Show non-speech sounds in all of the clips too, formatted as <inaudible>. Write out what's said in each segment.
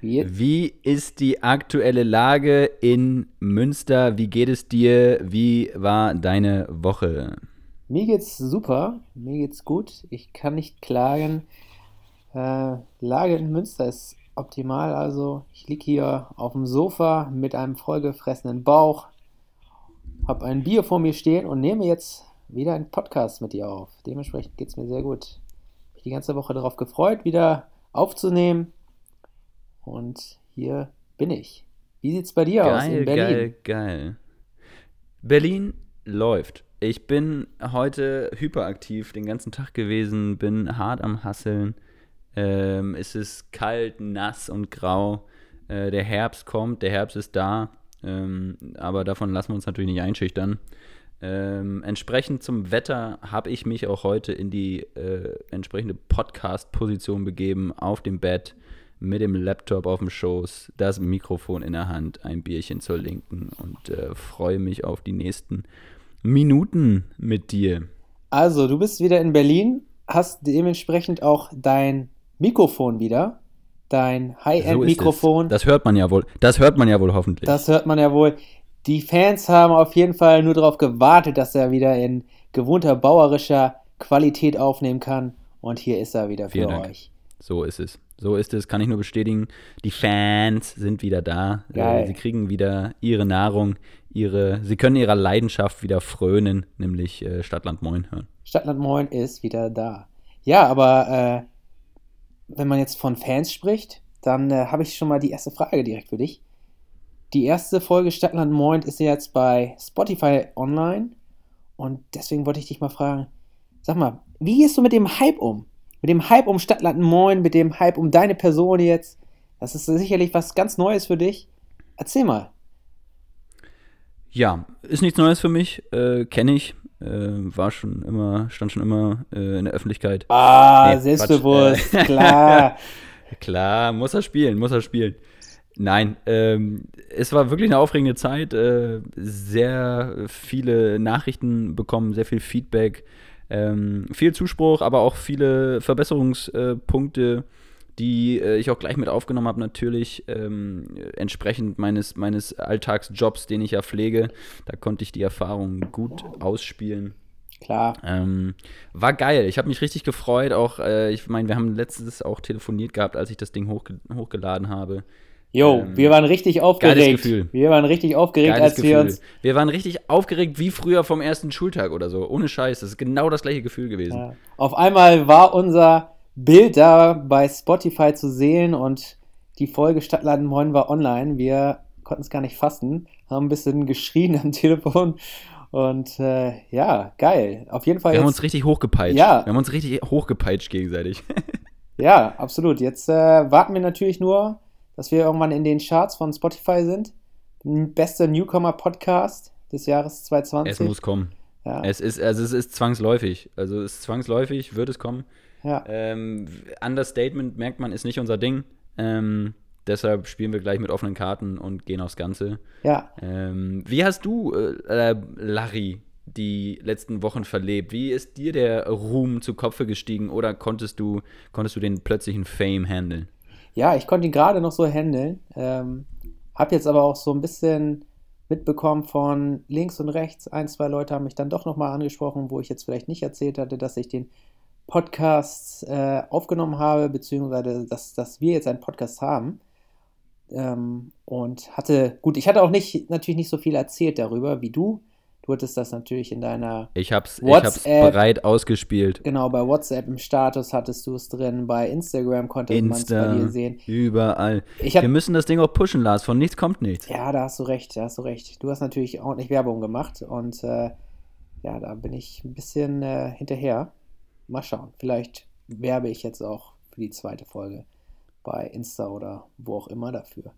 Wie, ist die aktuelle Lage in Münster? Wie geht es dir? Wie war deine Woche? mir geht's super, mir geht's gut. Ich kann nicht klagen. Äh, Lage in Münster ist optimal. Also ich liege hier auf dem Sofa mit einem vollgefressenen Bauch, habe ein Bier vor mir stehen und nehme jetzt wieder einen Podcast mit dir auf. Dementsprechend geht's mir sehr gut. Mich die ganze Woche darauf gefreut, wieder aufzunehmen. Und hier bin ich. Wie sieht's bei dir aus Geil, in Berlin? geil, geil. Berlin läuft. Ich bin heute hyperaktiv den ganzen Tag gewesen, bin hart am Hasseln. Ähm, es ist kalt, nass und grau. Äh, der Herbst kommt, der Herbst ist da. Ähm, aber davon lassen wir uns natürlich nicht einschüchtern. Ähm, entsprechend zum Wetter habe ich mich auch heute in die äh, entsprechende Podcast-Position begeben, auf dem Bett, mit dem Laptop auf dem Schoß, das Mikrofon in der Hand, ein Bierchen zur Linken und äh, freue mich auf die nächsten Minuten mit dir. Also, du bist wieder in Berlin, hast dementsprechend auch dein Mikrofon wieder, dein So High-End-Mikrofon. es. Das hört man ja wohl. Das hört man ja wohl hoffentlich. Das hört man ja wohl. Die Fans haben auf jeden Fall nur darauf gewartet, dass er wieder in gewohnter bauerischer Qualität aufnehmen kann. Und hier ist er wieder für euch. So ist es. So ist es, kann ich nur bestätigen. Die Fans sind wieder da. Geil. Äh, sie kriegen wieder ihre Nahrung, ihre, sie können ihrer Leidenschaft wieder frönen, nämlich äh, Stadtland Moin hören. Stadtland Moin ist wieder da. Ja, aber äh, wenn man jetzt von Fans spricht, dann äh, habe ich schon mal die erste Frage direkt für dich. Die erste Folge Stadtland Moin ist ja jetzt bei Spotify online und deswegen wollte ich dich mal fragen, sag mal, wie gehst du mit dem Hype um? Mit dem Hype um Stadtland Moin, mit dem Hype um deine Person jetzt? Das ist sicherlich was ganz Neues für dich. Erzähl mal. Ja, ist nichts Neues für mich, äh, kenne ich. Äh, war schon immer, stand schon immer äh, in der Öffentlichkeit. Ah, Nee, selbstbewusst, <laughs> klar. Klar, muss er spielen, muss er spielen. Nein, ähm, es war wirklich eine aufregende Zeit. Äh, sehr viele Nachrichten bekommen, sehr viel Feedback, ähm, viel Zuspruch, aber auch viele Verbesserungspunkte, die äh, ich auch gleich mit aufgenommen habe, natürlich ähm, entsprechend meines, meines Alltagsjobs, den ich ja pflege. Da konnte ich die Erfahrung gut ausspielen. Klar. Ähm, war geil. Ich habe mich richtig gefreut. Auch, äh, ich meine, wir haben letztes auch telefoniert gehabt, als ich das Ding hochge hochgeladen habe. Jo, Ähm, wir waren richtig aufgeregt. Gefühl. Wir waren richtig aufgeregt, Geiles als Gefühl. wir uns Wir waren richtig aufgeregt wie früher vom ersten Schultag oder so. Ohne Scheiß. Das ist genau das gleiche Gefühl gewesen. Ja. Auf einmal war unser Bild da bei Spotify zu sehen und die Folge Stadtladen Moin war online. Wir konnten es gar nicht fassen, haben ein bisschen geschrien am Telefon und äh, ja, geil. Auf jeden Fall Wir haben jetzt, uns richtig hochgepeitscht. Ja. Wir haben uns richtig hochgepeitscht gegenseitig. <laughs> ja, absolut. Jetzt äh, warten wir natürlich nur, dass wir irgendwann in den Charts von Spotify sind. Bester Newcomer-Podcast des Jahres 2020. es muss kommen. ja. Es ist, also es ist zwangsläufig. Also es ist zwangsläufig, wird es kommen. ja. Ähm, Understatement merkt man, ist nicht unser Ding. Ähm, deshalb spielen wir gleich mit offenen Karten und gehen aufs Ganze. ja. Ähm, wie hast du, äh, äh, Larry, die letzten Wochen verlebt? Wie ist dir der Ruhm zu Kopfe gestiegen oder konntest du, konntest du den plötzlichen Fame handeln? Ja, ich konnte ihn gerade noch so handeln. Ähm, hab jetzt aber auch so ein bisschen mitbekommen von links und rechts. Ein, zwei Leute haben mich dann doch nochmal angesprochen, wo ich jetzt vielleicht nicht erzählt hatte, dass ich den Podcast äh, aufgenommen habe, beziehungsweise dass, dass wir jetzt einen Podcast haben. Ähm, und hatte, gut, ich hatte auch nicht, natürlich nicht so viel erzählt darüber wie du. Du hattest das natürlich in deiner Ich hab's, ich hab's WhatsApp. breit ausgespielt. Genau, bei WhatsApp im Status hattest du es drin, bei Instagram konnte man es bei dir sehen. überall. Hab, Wir müssen das Ding auch pushen, Lars. Von nichts kommt nichts. ja, da hast du recht, da hast du recht. Du hast natürlich ordentlich Werbung gemacht und äh, ja, da bin ich ein bisschen äh, hinterher. Mal schauen, vielleicht werbe ich jetzt auch für die zweite Folge bei Insta oder wo auch immer dafür.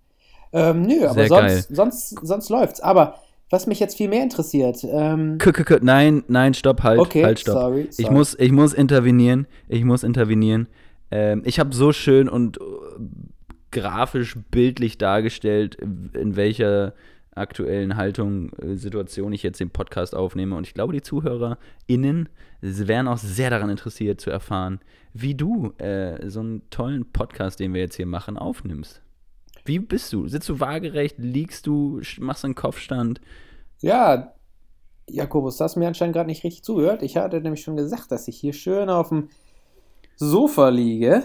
Ähm, nö, aber Sehr sonst, geil. sonst, sonst läuft's. Aber was mich jetzt viel mehr interessiert, ähm, K -k -k nein, nein, stopp, halt, Okay, halt, stopp. sorry, Ich sorry. muss, ich muss intervenieren. Ich muss intervenieren. Ähm, ich habe so schön und äh, grafisch bildlich dargestellt, in welcher aktuellen Haltung, äh, Situation ich jetzt den Podcast aufnehme. Und ich glaube, die ZuhörerInnen wären auch sehr daran interessiert zu erfahren, wie du äh, so einen tollen Podcast, den wir jetzt hier machen, aufnimmst. Wie bist du? Sitzt du waagerecht? Liegst du? Machst du einen Kopfstand? ja, Jakobus, du hast mir anscheinend gerade nicht richtig zugehört. Ich hatte nämlich schon gesagt, dass ich hier schön auf dem Sofa liege.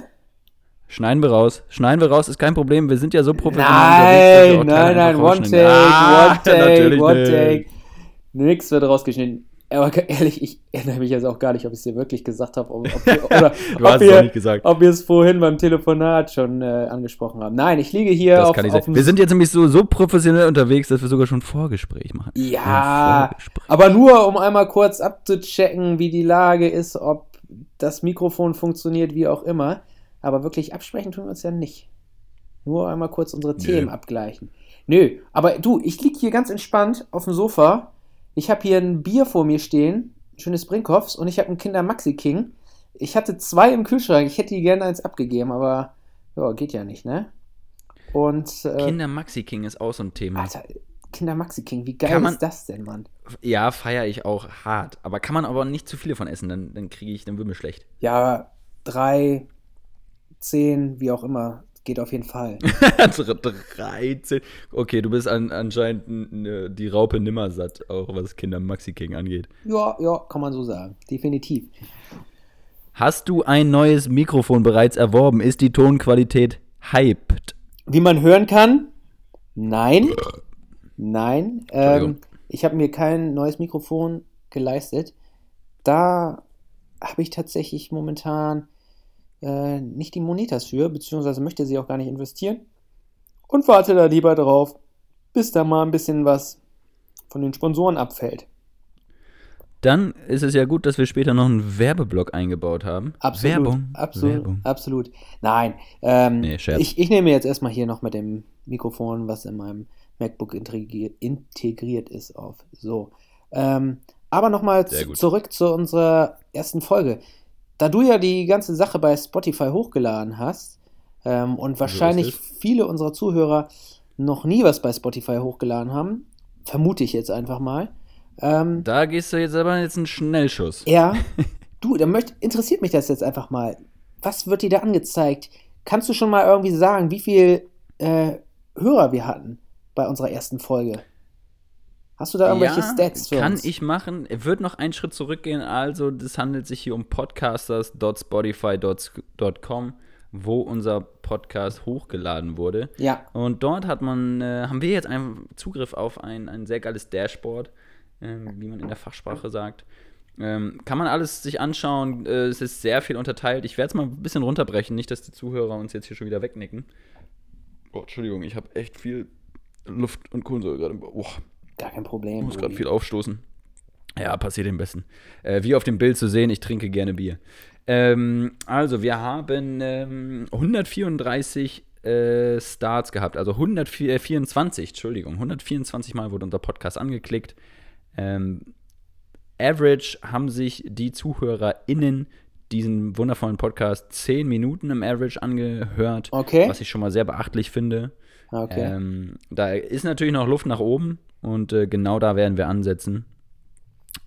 Schneiden wir raus. Schneiden wir raus, ist kein Problem. Wir sind ja so professionell. Nein, nein, nein, one take, Ah, one <laughs> take, one take. Nix wird rausgeschnitten. Aber ehrlich, ich erinnere mich jetzt auch gar nicht, ob ich es dir wirklich gesagt habe ob, ob, <laughs> wir- oder Du ob, hast es auch wir, nicht gesagt. ob wir es vorhin beim Telefonat schon äh, angesprochen haben. Nein, ich liege hier Das auf, kann nicht auf Wir sind jetzt nämlich so, so professionell unterwegs, dass wir sogar schon ein Vorgespräch machen. Ja, Vorgespräch. aber nur um einmal kurz abzuchecken, wie die Lage ist, ob das Mikrofon funktioniert, wie auch immer. Aber wirklich absprechen tun wir uns ja nicht. Nur einmal kurz unsere Themen abgleichen. Nö, aber du, ich liege hier ganz entspannt auf dem Sofa. Ich habe hier ein Bier vor mir stehen, ein schönes Brinkhoffs, und ich habe einen Kinder Maxi King. Ich hatte zwei im Kühlschrank, ich hätte die gerne eins abgegeben, aber ja, geht ja nicht, ne? Und äh, Kinder Maxi King ist auch so ein Thema. Alter, Kinder Maxi King, wie geil man- ist das denn, Mann? Ja, feiere ich auch hart. Aber kann man aber nicht zu viele von essen, dann, dann kriege ich, dann wird mir schlecht. Ja, drei, zehn, wie auch immer, geht auf jeden Fall. <laughs> 13. Okay, du bist an, anscheinend die Raupe nimmersatt, auch was Kinder Maxi King angeht. ja, ja, kann man so sagen. Definitiv. Hast du ein neues Mikrofon bereits erworben? Ist die Tonqualität hyped? Wie man hören kann, nein. Nein. Ähm, ich habe mir kein neues Mikrofon geleistet. Da habe ich tatsächlich momentan äh, nicht die Monitas für, beziehungsweise möchte sie auch gar nicht investieren. Und warte da lieber drauf, bis da mal ein bisschen was von den Sponsoren abfällt. Dann ist es ja gut, dass wir später noch einen Werbeblock eingebaut haben. Absolut. Werbung. Absolut. Werbung. Absolut. Nein. Ähm, Nee, Scherz. ich, ich nehme jetzt erstmal hier noch mit dem Mikrofon, was in meinem MacBook integriert, integriert ist, auf. So. Ähm, aber nochmal zurück zu unserer ersten Folge. Da du ja die ganze Sache bei Spotify hochgeladen hast ähm, und wahrscheinlich ist viele unserer Zuhörer noch nie was bei Spotify hochgeladen haben, vermute ich jetzt einfach mal. Ähm, Da gehst du jetzt aber jetzt einen Schnellschuss. ja, <laughs> du, da möcht, interessiert mich das jetzt einfach mal. Was wird dir da angezeigt? Kannst du schon mal irgendwie sagen, wie viel äh, Hörer wir hatten bei unserer ersten Folge? Hast du da irgendwelche ja, Stats für kann uns? ich machen. Wird noch einen Schritt zurückgehen. Also, das handelt sich hier um podcasters.spotify.com, wo unser Podcast hochgeladen wurde. Ja, Und dort hat man, äh, haben wir jetzt einen Zugriff auf ein, ein sehr geiles Dashboard, ähm, wie man in der Fachsprache sagt. Ähm, kann man alles sich anschauen. Äh, es ist sehr viel unterteilt. Ich werde es mal ein bisschen runterbrechen, nicht, dass die Zuhörer uns jetzt hier schon wieder wegnicken. Oh, Entschuldigung, ich habe echt viel Luft und Kohlensäure gerade. Oh, gar kein ich Problem. muss gerade viel aufstoßen. Ja, passiert dem Besten. Äh, wie auf dem Bild zu sehen, ich trinke gerne Bier. Ähm, also, wir haben ähm, 134 äh, Starts gehabt, also 124, Entschuldigung, 124 Mal wurde unser Podcast angeklickt. Ähm, Average haben sich die ZuhörerInnen diesen wundervollen Podcast 10 Minuten im Average angehört, Okay. was ich schon mal sehr beachtlich finde. Okay. Ähm, da ist natürlich noch Luft nach oben und äh, genau da werden wir ansetzen.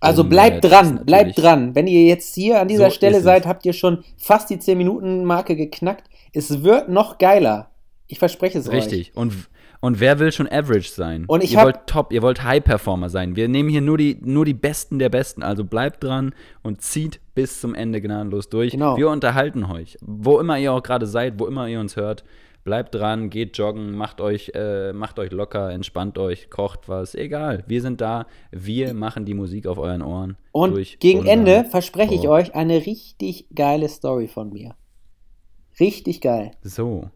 also um, bleibt äh, dran, bleibt dran. Wenn ihr jetzt hier an dieser So Stelle seid, habt ihr schon fast die 10-Minuten-Marke geknackt. Es wird noch geiler. Ich verspreche es euch. Richtig. Und, und wer will schon Average sein? Und ich ihr wollt Top, ihr wollt High-Performer sein. Wir nehmen hier nur die, nur die Besten der Besten. Also bleibt dran und zieht bis zum Ende gnadenlos durch. Genau. Wir unterhalten euch. Wo immer ihr auch gerade seid, wo immer ihr uns hört, bleibt dran, geht joggen, macht euch, äh, macht euch locker, entspannt euch, kocht was. Egal. Wir sind da. Wir machen die Musik auf euren Ohren. Und durch gegen Ende verspreche ich euch eine richtig geile Story von mir. Richtig geil. So.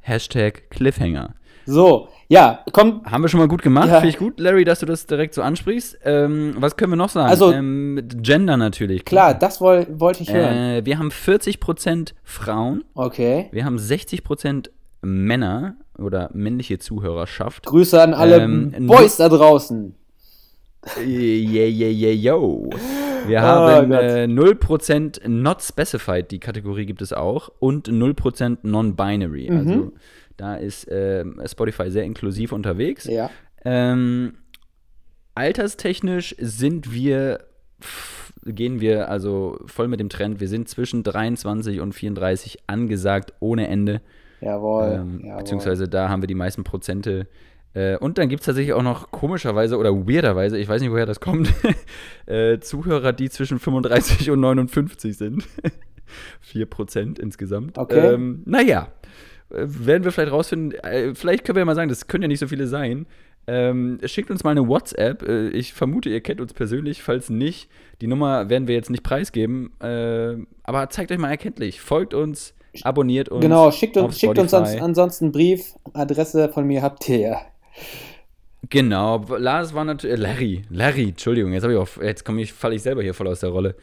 Hashtag Cliffhanger. So, ja, komm, Haben wir schon mal gut gemacht. Ja. Finde ich gut, Larry, dass du das direkt so ansprichst. Ähm, was können wir noch sagen? Also- ähm, Gender natürlich. klar, das woll, wollte ich hören. Äh, wir haben 40% Frauen, Okay. wir haben 60% Männer oder männliche Zuhörerschaft. Grüße an alle Ähm, Boys da draußen. Yeah, yeah, yeah, yo. Wir Oh haben Gott. äh, 0% not specified, die Kategorie gibt es auch, und 0% non-binary. Mhm. Also da ist ähm, Spotify sehr inklusiv unterwegs. Ja. Ähm, alterstechnisch sind wir, pff, gehen wir also voll mit dem Trend. Wir sind zwischen 23 und 34 angesagt, ohne Ende. Jawohl. Ähm, jawohl. beziehungsweise da haben wir die meisten Prozente. Äh, und dann gibt es tatsächlich auch noch komischerweise oder weirderweise, ich weiß nicht, woher das kommt, <laughs> äh, Zuhörer, die zwischen 35 und 59 sind. <laughs> 4% insgesamt. Okay. Ähm, naja, äh, werden wir vielleicht rausfinden. Äh, vielleicht können wir ja mal sagen, das können ja nicht so viele sein. Ähm, schickt uns mal eine WhatsApp. Äh, ich vermute, ihr kennt uns persönlich. Falls nicht, die Nummer werden wir jetzt nicht preisgeben. Äh, aber zeigt euch mal erkenntlich. Folgt uns, abonniert uns. Genau, schickt uns, schickt uns ans, ansonsten einen Brief. Adresse von mir habt ihr ja. Genau, Lars war natürlich. Äh, Larry, Larry, Entschuldigung, jetzt, hab ich auch, jetzt komme ich, falle ich selber hier voll aus der Rolle.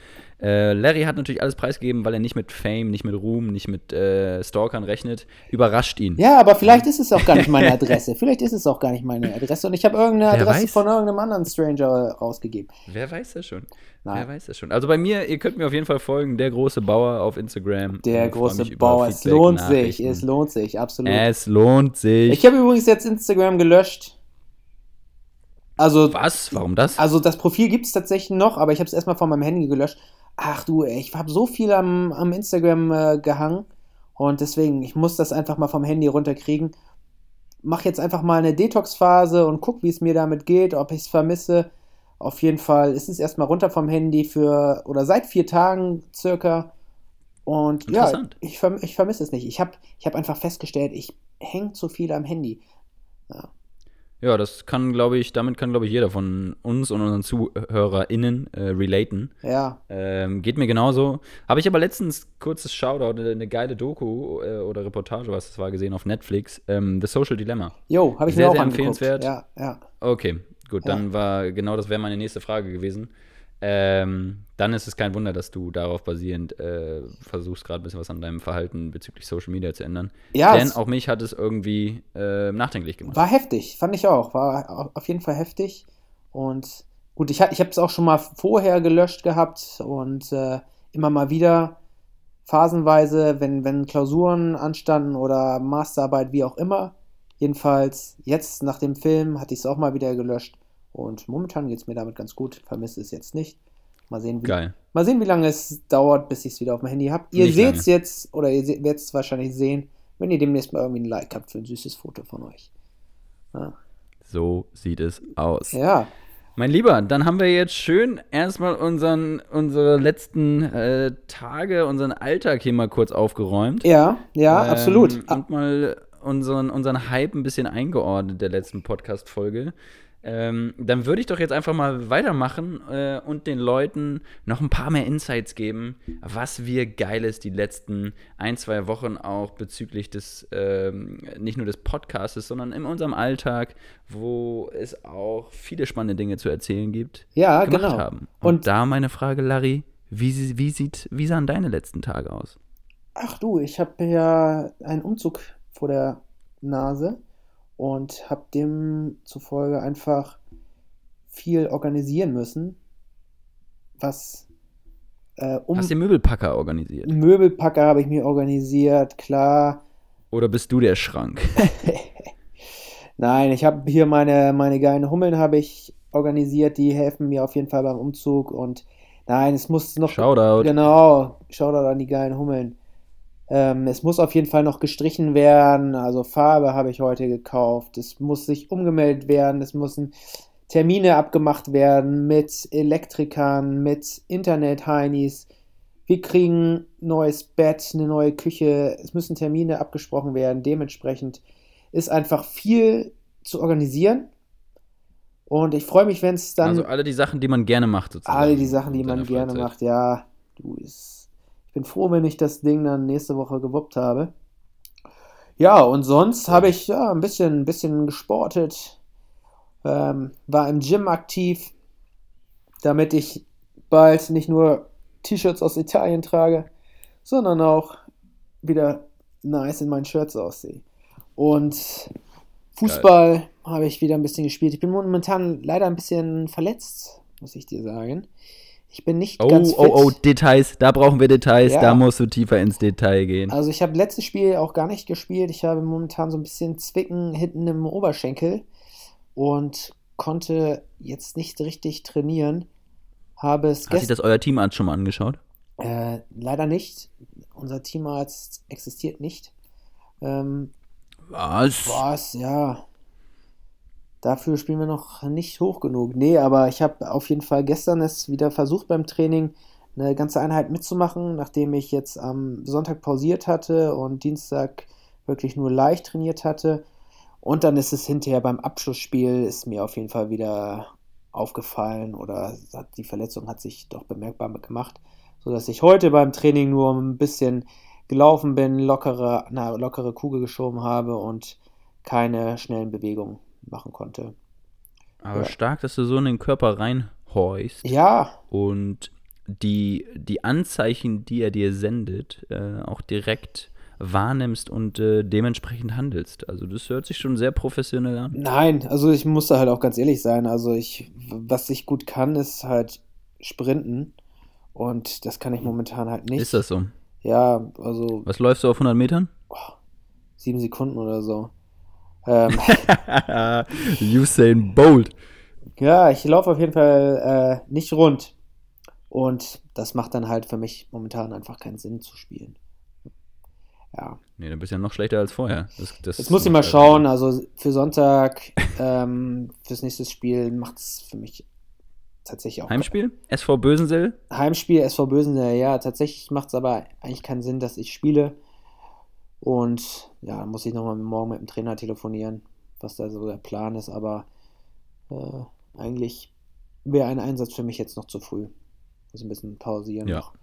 Äh, Larry hat natürlich alles preisgegeben, weil er nicht mit Fame, nicht mit Ruhm, nicht mit äh, Stalkern rechnet. Überrascht ihn. Ja, aber vielleicht ist es auch gar nicht meine <laughs> Adresse. vielleicht ist es auch gar nicht meine Adresse. Und ich habe irgendeine Wer Adresse weiß? von irgendeinem anderen Stranger rausgegeben. Wer weiß das schon? Nein. Wer weiß das schon? Also bei mir, ihr könnt mir auf jeden Fall folgen, der große Bauer auf Instagram. Der große Bauer. Es lohnt sich. Es lohnt sich, absolut. Es lohnt sich. Ich habe übrigens jetzt Instagram gelöscht. Also, Was? Warum das? also das Profil gibt es tatsächlich noch, aber ich habe es erstmal von meinem Handy gelöscht. Ach du, ich habe so viel am, am Instagram äh, gehangen und deswegen, ich muss das einfach mal vom Handy runterkriegen. Mach jetzt einfach mal eine Detox-Phase und guck, wie es mir damit geht, ob ich es vermisse. Auf jeden Fall ist es erstmal runter vom Handy für, oder seit vier Tagen circa. Und ja, ich, ich vermisse es nicht. Ich habe ich hab einfach festgestellt, ich hänge zu viel am Handy. Ja, das kann, glaube ich, damit kann, glaube ich, jeder von uns und unseren ZuhörerInnen äh, relaten. Ja, Ähm, geht mir genauso. Habe ich aber letztens kurzes Shoutout, eine, eine geile Doku äh, oder Reportage, was das war, gesehen auf Netflix. Ähm, The Social Dilemma. Jo, habe ich Sehr, mir auch sehr angeguckt. empfehlenswert. Ja, ja. Okay, gut, Ja. dann war genau das wäre meine nächste Frage gewesen. Ähm, dann ist es kein Wunder, dass du darauf basierend äh, versuchst, gerade ein bisschen was an deinem Verhalten bezüglich Social Media zu ändern. Ja, Denn auch mich hat es irgendwie äh, nachdenklich gemacht. war heftig, fand ich auch. War au- auf jeden Fall heftig. Und gut, ich, ich habe es auch schon mal vorher gelöscht gehabt und äh, immer mal wieder phasenweise, wenn, wenn Klausuren anstanden oder Masterarbeit, wie auch immer. Jedenfalls, jetzt nach dem Film hatte ich es auch mal wieder gelöscht. Und momentan geht es mir damit ganz gut. Vermisse es jetzt nicht. Mal sehen, wie, Geil. Mal sehen, wie lange es dauert, bis ich es wieder auf dem Handy habe. Ihr seht es jetzt, oder ihr werdet es wahrscheinlich sehen, wenn ihr demnächst mal irgendwie ein Like habt für ein süßes Foto von euch. Ja. So sieht es aus. ja. Mein Lieber, dann haben wir jetzt schön erstmal unseren, unsere letzten äh, Tage, unseren Alltag hier mal kurz aufgeräumt. Ja, ja, Ähm, absolut. Ah, Und mal unseren, unseren Hype ein bisschen eingeordnet der letzten Podcast-Folge. Ähm, dann würde ich doch jetzt einfach mal weitermachen äh, und den Leuten noch ein paar mehr Insights geben, was wir Geiles die letzten ein, zwei Wochen auch bezüglich des, ähm, nicht nur des Podcasts, sondern in unserem Alltag, wo es auch viele spannende Dinge zu erzählen gibt, ja, gemacht genau. haben. Und, Und- da meine Frage, Larry, wie, wie, sieht, wie sahen deine letzten Tage aus? Ach du, ich habe ja einen Umzug vor der Nase und habe demzufolge einfach viel organisieren müssen, was äh, um Hast du den Möbelpacker organisiert? Möbelpacker habe ich mir organisiert, klar. Oder bist du der Schrank? <laughs> Nein, ich habe hier meine, meine geilen Hummeln habe ich organisiert, die helfen mir auf jeden Fall beim Umzug und nein, es muss noch Shoutout. genau, Shoutout an die geilen Hummeln. Ähm, es muss auf jeden Fall noch gestrichen werden, also Farbe habe ich heute gekauft. Es muss sich umgemeldet werden, es müssen Termine abgemacht werden mit Elektrikern, mit Internet-Heinis. Wir kriegen ein neues Bett, eine neue Küche. Es müssen Termine abgesprochen werden. Dementsprechend ist einfach viel zu organisieren. Und ich freue mich, wenn es dann also alle die Sachen, die man gerne macht, sozusagen. alle die Sachen, die man gerne Freizeit. macht. Ja, du ist. Ich bin froh, wenn ich das Ding dann nächste Woche gewuppt habe. Ja, und sonst habe ich ja ein bisschen, bisschen gesportet, ähm, war im Gym aktiv, damit ich bald nicht nur T-Shirts aus Italien trage, sondern auch wieder nice in meinen Shirts aussehe. Und Fußball habe ich wieder ein bisschen gespielt. Ich bin momentan leider ein bisschen verletzt, muss ich dir sagen. Ich bin nicht Oh, ganz fit. oh, oh, Details, da brauchen wir Details, Ja. da musst du tiefer ins Detail gehen. Also ich habe letztes Spiel auch gar nicht gespielt. Ich habe momentan so ein bisschen Zwicken hinten im Oberschenkel und konnte jetzt nicht richtig trainieren. Habe es Hat sich das euer Teamarzt schon mal angeschaut? äh, leider nicht. Unser Teamarzt existiert nicht. Ähm, Was? was, ja. Dafür spielen wir noch nicht hoch genug. Nee, aber ich habe auf jeden Fall gestern es wieder versucht beim Training eine ganze Einheit mitzumachen, nachdem ich jetzt am Sonntag pausiert hatte und Dienstag wirklich nur leicht trainiert hatte. Und dann ist es hinterher beim Abschlussspiel, ist mir auf jeden Fall wieder aufgefallen oder die Verletzung hat sich doch bemerkbar gemacht, sodass ich heute beim Training nur ein bisschen gelaufen bin, lockere, eine lockere Kugel geschoben habe und keine schnellen Bewegungen machen konnte. Aber Ja. stark, dass du so in den Körper reinhorchst Ja, und die, die Anzeichen, die er dir sendet, äh, auch direkt wahrnimmst und äh, dementsprechend handelst. Also das hört sich schon sehr professionell an. nein, also ich muss da halt auch ganz ehrlich sein. Also ich, was ich gut kann, ist halt Sprinten und das kann ich momentan halt nicht. Ist das so? Ja, also Was läufst du auf 100 Metern? sieben Sekunden oder so. Ähm, <laughs> Usain Bolt. ja, ich laufe auf jeden Fall äh, nicht rund und das macht dann halt für mich momentan einfach keinen Sinn zu spielen. Ja. Nee, dann bist du ja noch schlechter als vorher. Das, das Jetzt muss ich mal schauen, also für Sonntag, <laughs> ähm, fürs nächste Spiel macht es für mich tatsächlich auch. Heimspiel? SV Bösensell? Heimspiel SV Bösen, ja, tatsächlich macht es aber eigentlich keinen Sinn, dass ich spiele. Und ja, dann muss ich nochmal morgen mit dem Trainer telefonieren, was da so der Plan ist, aber äh, eigentlich wäre ein Einsatz für mich jetzt noch zu früh. Also ein bisschen pausieren Ja. noch.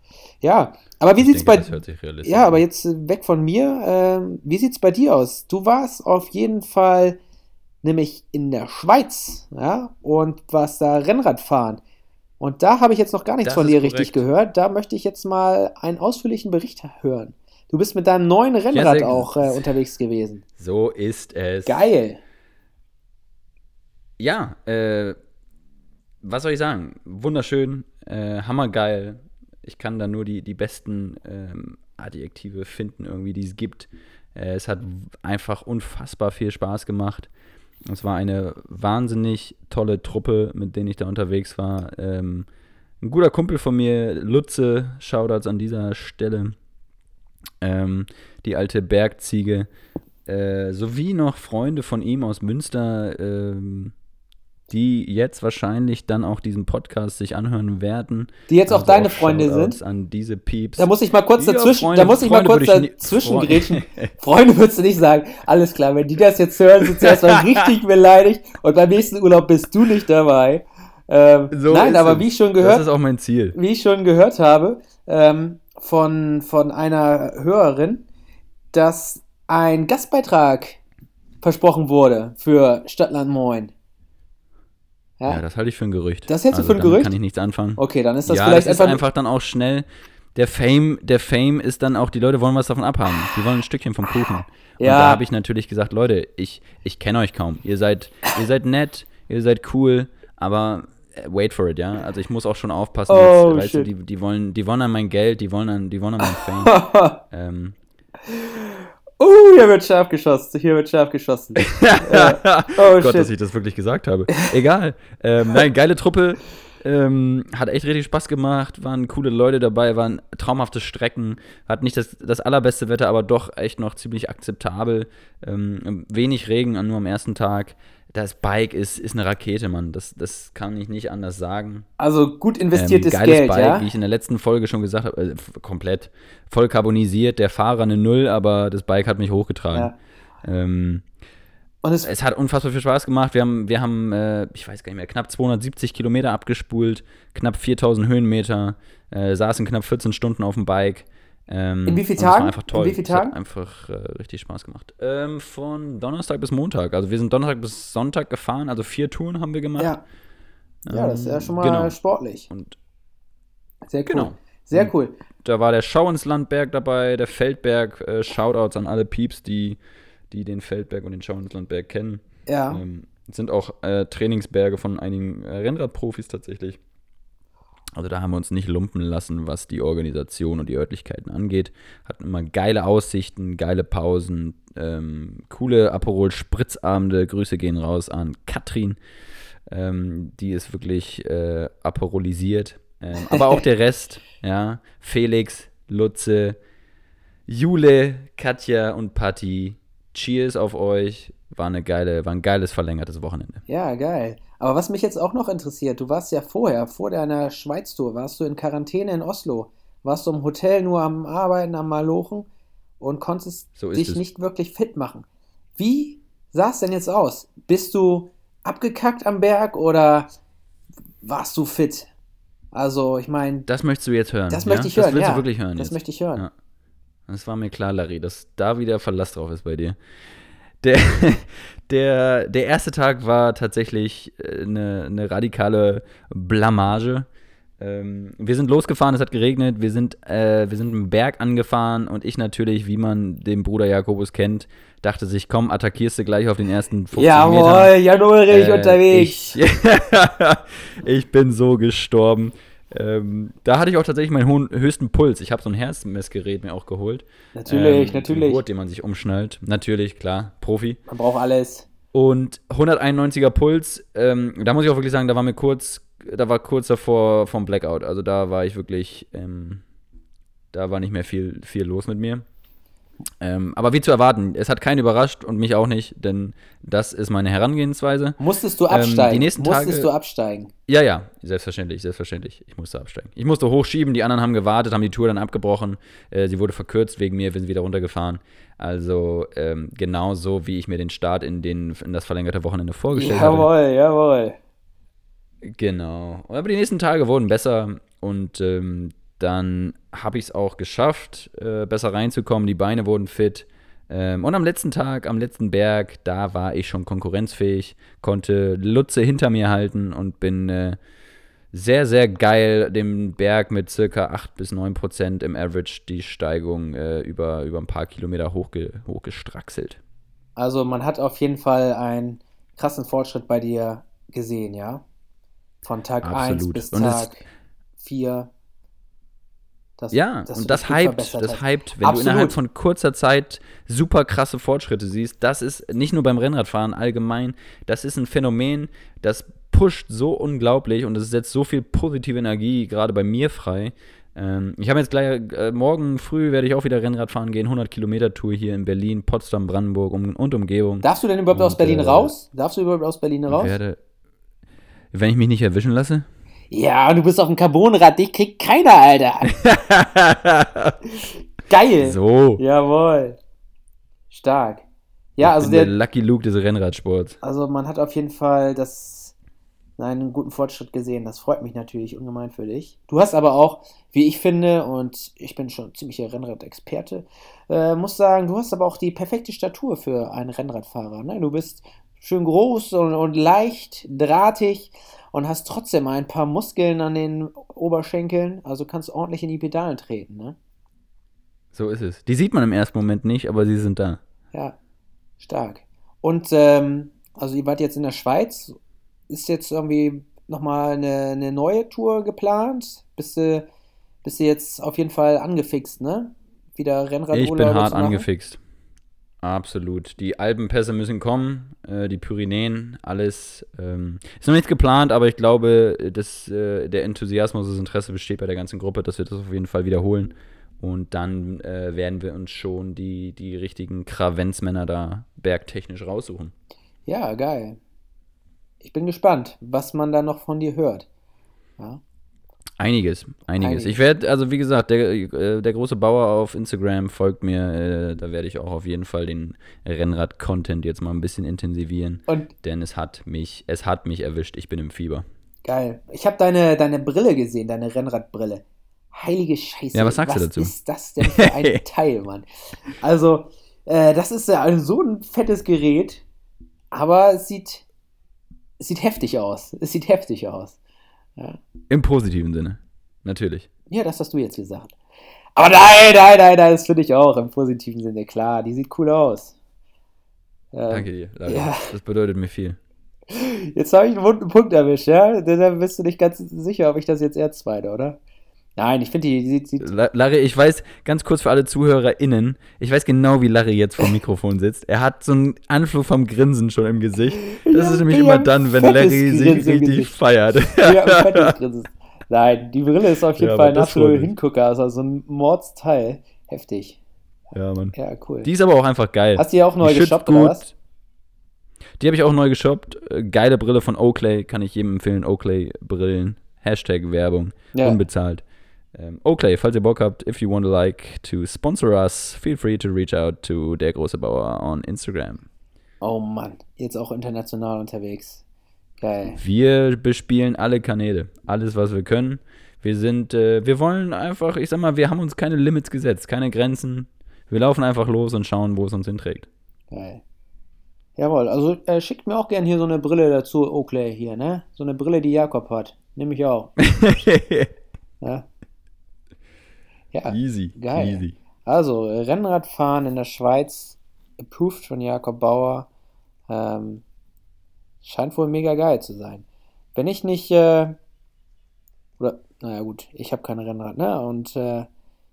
Ja, aber wie Ich sieht's denke, bei das hört sich realistisch Ja, aber jetzt weg von mir. Ähm, wie sieht's bei dir aus? Du warst auf jeden Fall nämlich in der Schweiz, ja, und warst da Rennrad fahren. Und da habe ich jetzt noch gar nichts Das von dir richtig gehört. Da möchte ich jetzt mal einen ausführlichen Bericht hören. Du bist mit deinem neuen Rennrad sehr auch äh, unterwegs gewesen. So ist es. Geil. Ja, äh, was soll ich sagen? Wunderschön, äh, hammergeil. Ich kann da nur die, die besten ähm, Adjektive finden, irgendwie, die es gibt. Äh, es hat einfach unfassbar viel Spaß gemacht. Es war eine wahnsinnig tolle Truppe, mit denen ich da unterwegs war. Ähm, ein guter Kumpel von mir, Lutze, Shoutouts an dieser Stelle. Ähm, die alte Bergziege. Äh, sowie noch Freunde von ihm aus Münster, ähm, die jetzt wahrscheinlich dann auch diesen Podcast sich anhören werden. Die jetzt auch Also deine Freunde Shoutouts sind. An diese Pieps. Da muss ich mal kurz Ja, dazwischen, Freunde- da muss ich mal Freunde kurz ich nie- dazwischen Freunde- grätschen. <laughs> Freunde würdest du nicht sagen. Alles klar, wenn die das jetzt hören, sind sie erstmal richtig <laughs> beleidigt und beim nächsten Urlaub bist du nicht dabei. Ähm, So nein, aber es. wie ich schon Das gehört, ist auch mein Ziel. wie ich schon gehört habe, ähm, von, von einer Hörerin, dass ein Gastbeitrag versprochen wurde für Stadtland Moin. Ja? Ja, das halte ich für ein Gerücht. Das hältst du also für ein Gerücht? kann ich nichts anfangen. okay, dann ist das ja, vielleicht das ist einfach, einfach dann auch schnell. Der Fame, der Fame ist dann auch, die Leute wollen was davon abhaben. Die wollen ein Stückchen vom Kuchen. Und Ja. da habe ich natürlich gesagt, Leute, ich, ich kenne euch kaum. Ihr seid, ihr seid nett, ihr seid cool, aber wait for it, ja. Also ich muss auch schon aufpassen. Oh, jetzt, weißt du, die, die, wollen, die wollen an mein Geld, die wollen an, die wollen an mein Fame. <laughs> ähm, uh, hier wird scharf geschossen, hier wird scharf geschossen. Ja. <laughs> Oh, Gott, shit. dass ich das wirklich gesagt habe. Egal. Ähm, nein, geile Truppe. Ähm, hat echt richtig Spaß gemacht. Waren coole Leute dabei, waren traumhafte Strecken. Hat nicht das, das allerbeste Wetter, aber doch echt noch ziemlich akzeptabel. Ähm, wenig Regen, nur am ersten Tag. Das Bike ist, ist eine Rakete, Mann. Das, das kann ich nicht anders sagen. Also gut investiertes ähm, geiles Geld, Bike, ja? wie ich in der letzten Folge schon gesagt habe, äh, komplett voll carbonisiert. Der Fahrer eine Null, aber das Bike hat mich hochgetragen. Ja. Ähm, Und es, es hat unfassbar viel Spaß gemacht. Wir haben, wir haben äh, ich weiß gar nicht mehr, knapp 270 Kilometer abgespult, knapp 4000 Höhenmeter, äh, saßen knapp 14 Stunden auf dem Bike. Ähm, In wie vielen und Tagen? einfach toll. In wie vielen Es hat Tagen? einfach äh, richtig Spaß gemacht. Ähm, von Donnerstag bis Montag. Also wir sind Donnerstag bis Sonntag gefahren. Also vier Touren haben wir gemacht. Ja. Ja, das ist ja Ähm, schon mal genau. sportlich. Und Sehr cool. Genau. Sehr cool. da war der Schau ins Landberg dabei, der Feldberg. Äh, Shoutouts an alle Pieps, die, die den Feldberg und den Schau ins Landberg kennen. Ja. Ähm, es sind auch äh, Trainingsberge von einigen äh, Rennradprofis tatsächlich. Also da haben wir uns nicht lumpen lassen, was die Organisation und die Örtlichkeiten angeht. Hatten immer geile Aussichten, geile Pausen, ähm, coole Aperol-Spritzabende. Grüße gehen raus an Katrin. Ähm, die ist wirklich äh, aperolisiert. Ähm, aber auch der <laughs> Rest, ja. Felix, Lutze, Jule, Katja und Patti. Cheers auf euch. War, eine geile, war ein geiles verlängertes Wochenende. Ja, geil. Aber was mich jetzt auch noch interessiert, du warst ja vorher, vor deiner Schweiz-Tour, warst du in Quarantäne in Oslo. Warst du im Hotel nur am Arbeiten, am Malochen und konntest So dich es. nicht wirklich fit machen. Wie sah es denn jetzt aus? Bist du abgekackt am Berg oder warst du fit? Also, ich meine, Das möchtest du jetzt hören. das ja? möchte ich hören. Das willst ja, du wirklich hören Das jetzt. möchte ich hören. Ja. Das war mir klar, Larry, dass da wieder Verlass drauf ist bei dir. Der, <laughs> der, der erste Tag war tatsächlich äh, eine, eine radikale Blamage. Ähm, wir sind losgefahren, es hat geregnet, wir sind, äh, wir sind einen Berg angefahren und ich natürlich, wie man den Bruder Jakobus kennt, dachte sich, komm, attackierst du gleich auf den ersten 50 Metern. Jawohl, Jan Ulrich Äh, unterwegs. Ich, <laughs> ich bin so gestorben. Ähm, da hatte ich auch tatsächlich meinen hohen, höchsten Puls. Ich habe so ein Herzmessgerät mir auch geholt. natürlich, Ähm, natürlich. Gurt, den man sich umschnallt. Natürlich, klar, Profi. Man braucht alles. Und 191er Puls, ähm, da muss ich auch wirklich sagen, da war mir kurz, da war kurz davor vom Blackout. Also da war ich wirklich, ähm, da war nicht mehr viel, viel los mit mir. Ähm, aber wie zu erwarten, es hat keinen überrascht und mich auch nicht, denn das ist meine Herangehensweise. Musstest du Ähm, absteigen? die nächsten Musstest Tage- du absteigen? Ja, ja, selbstverständlich, selbstverständlich. Ich musste absteigen. Ich musste hochschieben, die anderen haben gewartet, haben die Tour dann abgebrochen. Äh, sie wurde verkürzt wegen mir, wir sind wieder runtergefahren. Also ähm, genauso, wie ich mir den Start in, den, in das verlängerte Wochenende vorgestellt hatte. Jawohl, jawohl. Genau. Aber die nächsten Tage wurden besser und ähm, dann habe ich es auch geschafft, äh, besser reinzukommen. Die Beine wurden fit. Ähm, und am letzten Tag, am letzten Berg, da war ich schon konkurrenzfähig, konnte Lutze hinter mir halten und bin äh, sehr, sehr geil den Berg mit circa 8 bis 9 Prozent im Average die Steigung äh, über, über ein paar Kilometer hochge hochgestraxelt. Also man hat auf jeden Fall einen krassen Fortschritt bei dir gesehen, ja? Von Tag 1 Absolut. bis Tag 4. Das, Ja, dass und das hypt, verbessert das hypt, wenn Absolut. du innerhalb von kurzer Zeit super krasse Fortschritte siehst. Das ist nicht nur beim Rennradfahren allgemein, das ist ein Phänomen, das pusht so unglaublich und es setzt so viel positive Energie gerade bei mir frei. Ähm, ich habe jetzt gleich, äh, morgen früh werde ich auch wieder Rennrad fahren gehen, 100 Kilometer Tour hier in Berlin, Potsdam, Brandenburg um, und Umgebung. Darfst du denn überhaupt aus Und, Berlin äh, raus? Darfst du überhaupt aus Berlin raus? werde, wenn ich mich nicht erwischen lasse. Ja, du bist auf dem Carbonrad, dich kriegt keiner, Alter. <laughs> Geil. so. Jawohl. Stark. Ja, Ich also der der, Lucky Luke des Rennradsports. also man hat auf jeden Fall das, einen guten Fortschritt gesehen. Das freut mich natürlich ungemein für dich. Du hast aber auch, wie ich finde, und ich bin schon ziemlicher Rennrad-Experte, äh, muss sagen, du hast aber auch die perfekte Statur für einen Rennradfahrer. Ne? Du bist schön groß und, und leicht, drahtig und hast trotzdem ein paar Muskeln an den Oberschenkeln. Also kannst ordentlich in die Pedalen treten. Ne? So ist es. Die sieht man im ersten Moment nicht, aber sie sind da. Ja, stark. Und ähm, also ihr wart jetzt in der Schweiz. Ist jetzt irgendwie nochmal eine, eine neue Tour geplant? Bist du, bist du jetzt auf jeden Fall angefixt, ne? Wieder Rennradurlaube Ich bin hart angefixt. Absolut. Die Alpenpässe müssen kommen, äh, die Pyrenäen, alles. Ähm, ist noch nichts geplant, aber ich glaube, dass äh, der Enthusiasmus, das Interesse besteht bei der ganzen Gruppe, dass wir das auf jeden Fall wiederholen. Und dann äh, werden wir uns schon die, die richtigen Kravenzmänner da bergtechnisch raussuchen. Ja, geil. Ich bin gespannt, was man da noch von dir hört. Ja, Einiges, einiges. Einiges. Ich werde, also wie gesagt, der, äh, der große Bauer auf Instagram folgt mir. Äh, da werde ich auch auf jeden Fall den Rennrad-Content jetzt mal ein bisschen intensivieren. und Denn es hat mich, es hat mich erwischt. Ich bin im Fieber. geil. Ich habe deine, deine Brille gesehen, deine Rennradbrille. Heilige Scheiße. Ja, was sagst du dazu? Was ist das denn für ein <laughs> Teil, Mann? Also, äh, das ist ja ein- so ein fettes Gerät, aber es sieht, es sieht heftig aus. Es sieht heftig aus. Im positiven Sinne. Natürlich. Ja, das hast du jetzt gesagt. Aber nein, nein, nein, nein, das finde ich auch im positiven Sinne. Klar, die sieht cool aus. Ähm, Danke dir. Ja. Das bedeutet mir viel. Jetzt habe ich einen wunden Punkt erwischt, ja? Da bist du nicht ganz sicher, ob ich das jetzt ernst meine, oder? Nein, ich finde, die sieht La- Larry, ich weiß, ganz kurz für alle ZuhörerInnen, ich weiß genau, wie Larry jetzt vor dem <laughs> Mikrofon sitzt. Er hat so einen Anflug vom Grinsen schon im Gesicht. Das ist nämlich ich immer dann, wenn Larry sich Grinsen im richtig feiert. <laughs> Ja. <laughs> Nein, die Brille ist auf jeden Ja, Fall ein absoluter. Hingucker. Also so ein Mordsteil. Heftig. ja, Mann. Ja, cool. Die ist aber auch einfach geil. Hast du die auch neu Die geshoppt, oder was? Die habe ich auch neu geshoppt. Äh, Geile Brille von Oakley, kann ich jedem empfehlen. Oakley-Brillen. Hashtag Werbung. Ja. Unbezahlt. Ähm, Oakley, falls ihr Bock habt, if you want to like to sponsor us, feel free to reach out to der große Bauer on Instagram. Oh Mann, jetzt auch international unterwegs. Geil. Wir bespielen alle Kanäle, alles was wir können. Wir sind, äh, wir wollen einfach, ich sag mal, wir haben uns keine Limits gesetzt, keine Grenzen. Wir laufen einfach los und schauen, wo es uns hinträgt. Geil. Jawohl, also äh, schickt mir auch gern hier so eine Brille dazu, Oakley hier, ne? So eine Brille, die Jakob hat. Nehme ich auch. <laughs> Ja. Ja, easy, Geil. easy. also äh, Rennradfahren in der Schweiz, approved von Jakob Bauer. Ähm, scheint wohl mega geil zu sein. Wenn ich nicht, äh, oder, naja gut, ich habe kein Rennrad, ne? Und äh,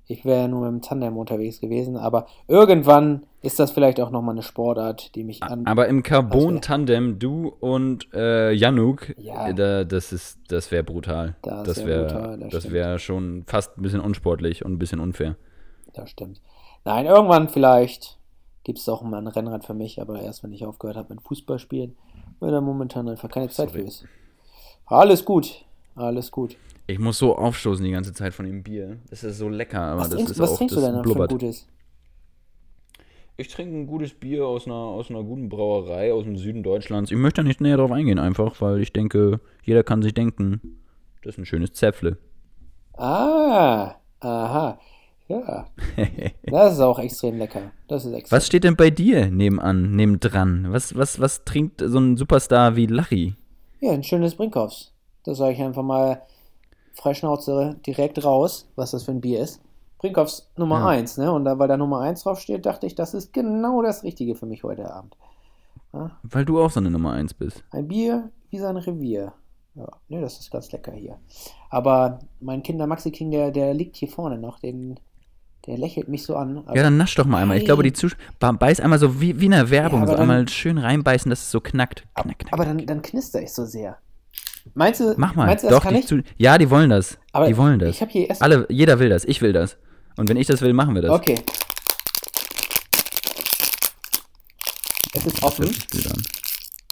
ich wäre ja nur mit dem Tandem unterwegs gewesen, aber irgendwann ist das vielleicht auch nochmal eine Sportart, die mich an. Aber im Carbon-Tandem, du und äh, Januk, Ja. äh, da, das ist, das wäre brutal. Das Das wär wäre das stimmt. wär schon fast ein bisschen unsportlich und ein bisschen unfair. Das stimmt. Nein, irgendwann vielleicht gibt es auch mal ein Rennrad für mich, aber erst wenn ich aufgehört habe mit Fußballspielen, weil da momentan einfach keine Zeit für Sorry. ist. Alles gut, alles gut. Ich muss so aufstoßen die ganze Zeit von dem Bier. Das ist so lecker, aber Was, das trinkst, ist was auch trinkst das du denn noch für ein blubbert. gutes? Ich trinke ein gutes Bier aus einer, aus einer guten Brauerei aus dem Süden Deutschlands. Ich möchte da nicht näher drauf eingehen, einfach, weil ich denke, jeder kann sich denken, das ist ein schönes Zäpfle. Ah, aha. Ja, <laughs> das ist auch extrem lecker. Das ist extrem. Was steht denn bei dir nebenan, nebendran? Was, was, was trinkt so ein Superstar wie Larry? Ja, ein schönes Brinkhoffs. Das sage ich einfach mal freischnauze direkt raus, was das für ein Bier ist. Brinkhoffs Nummer Ja. 1, ne? Und da, weil da Nummer 1 draufsteht, dachte ich, das ist genau das Richtige für mich heute Abend. Weil du auch so eine Nummer 1 bist. Ein Bier wie sein Revier. Ja, ne, das ist ganz lecker hier. Aber mein Kinder Maxi King, der, der liegt hier vorne noch, den, der lächelt mich so an. Ja, dann nasch doch mal einmal. Ich glaube, die Zuschauer. Beiß einmal so wie, wie in der Werbung, Ja, so dann- einmal schön reinbeißen, dass es so knackt. Knack, knack. aber dann, dann knister ich so sehr. Meinst du, Mach mal. meinst du das doch, kann ich? Zu ja, die wollen das. Aber die wollen das. Ich habe hier erst. Alle, jeder will das. Ich will das. Und wenn ich das will, machen wir das. Okay. Es ist offen.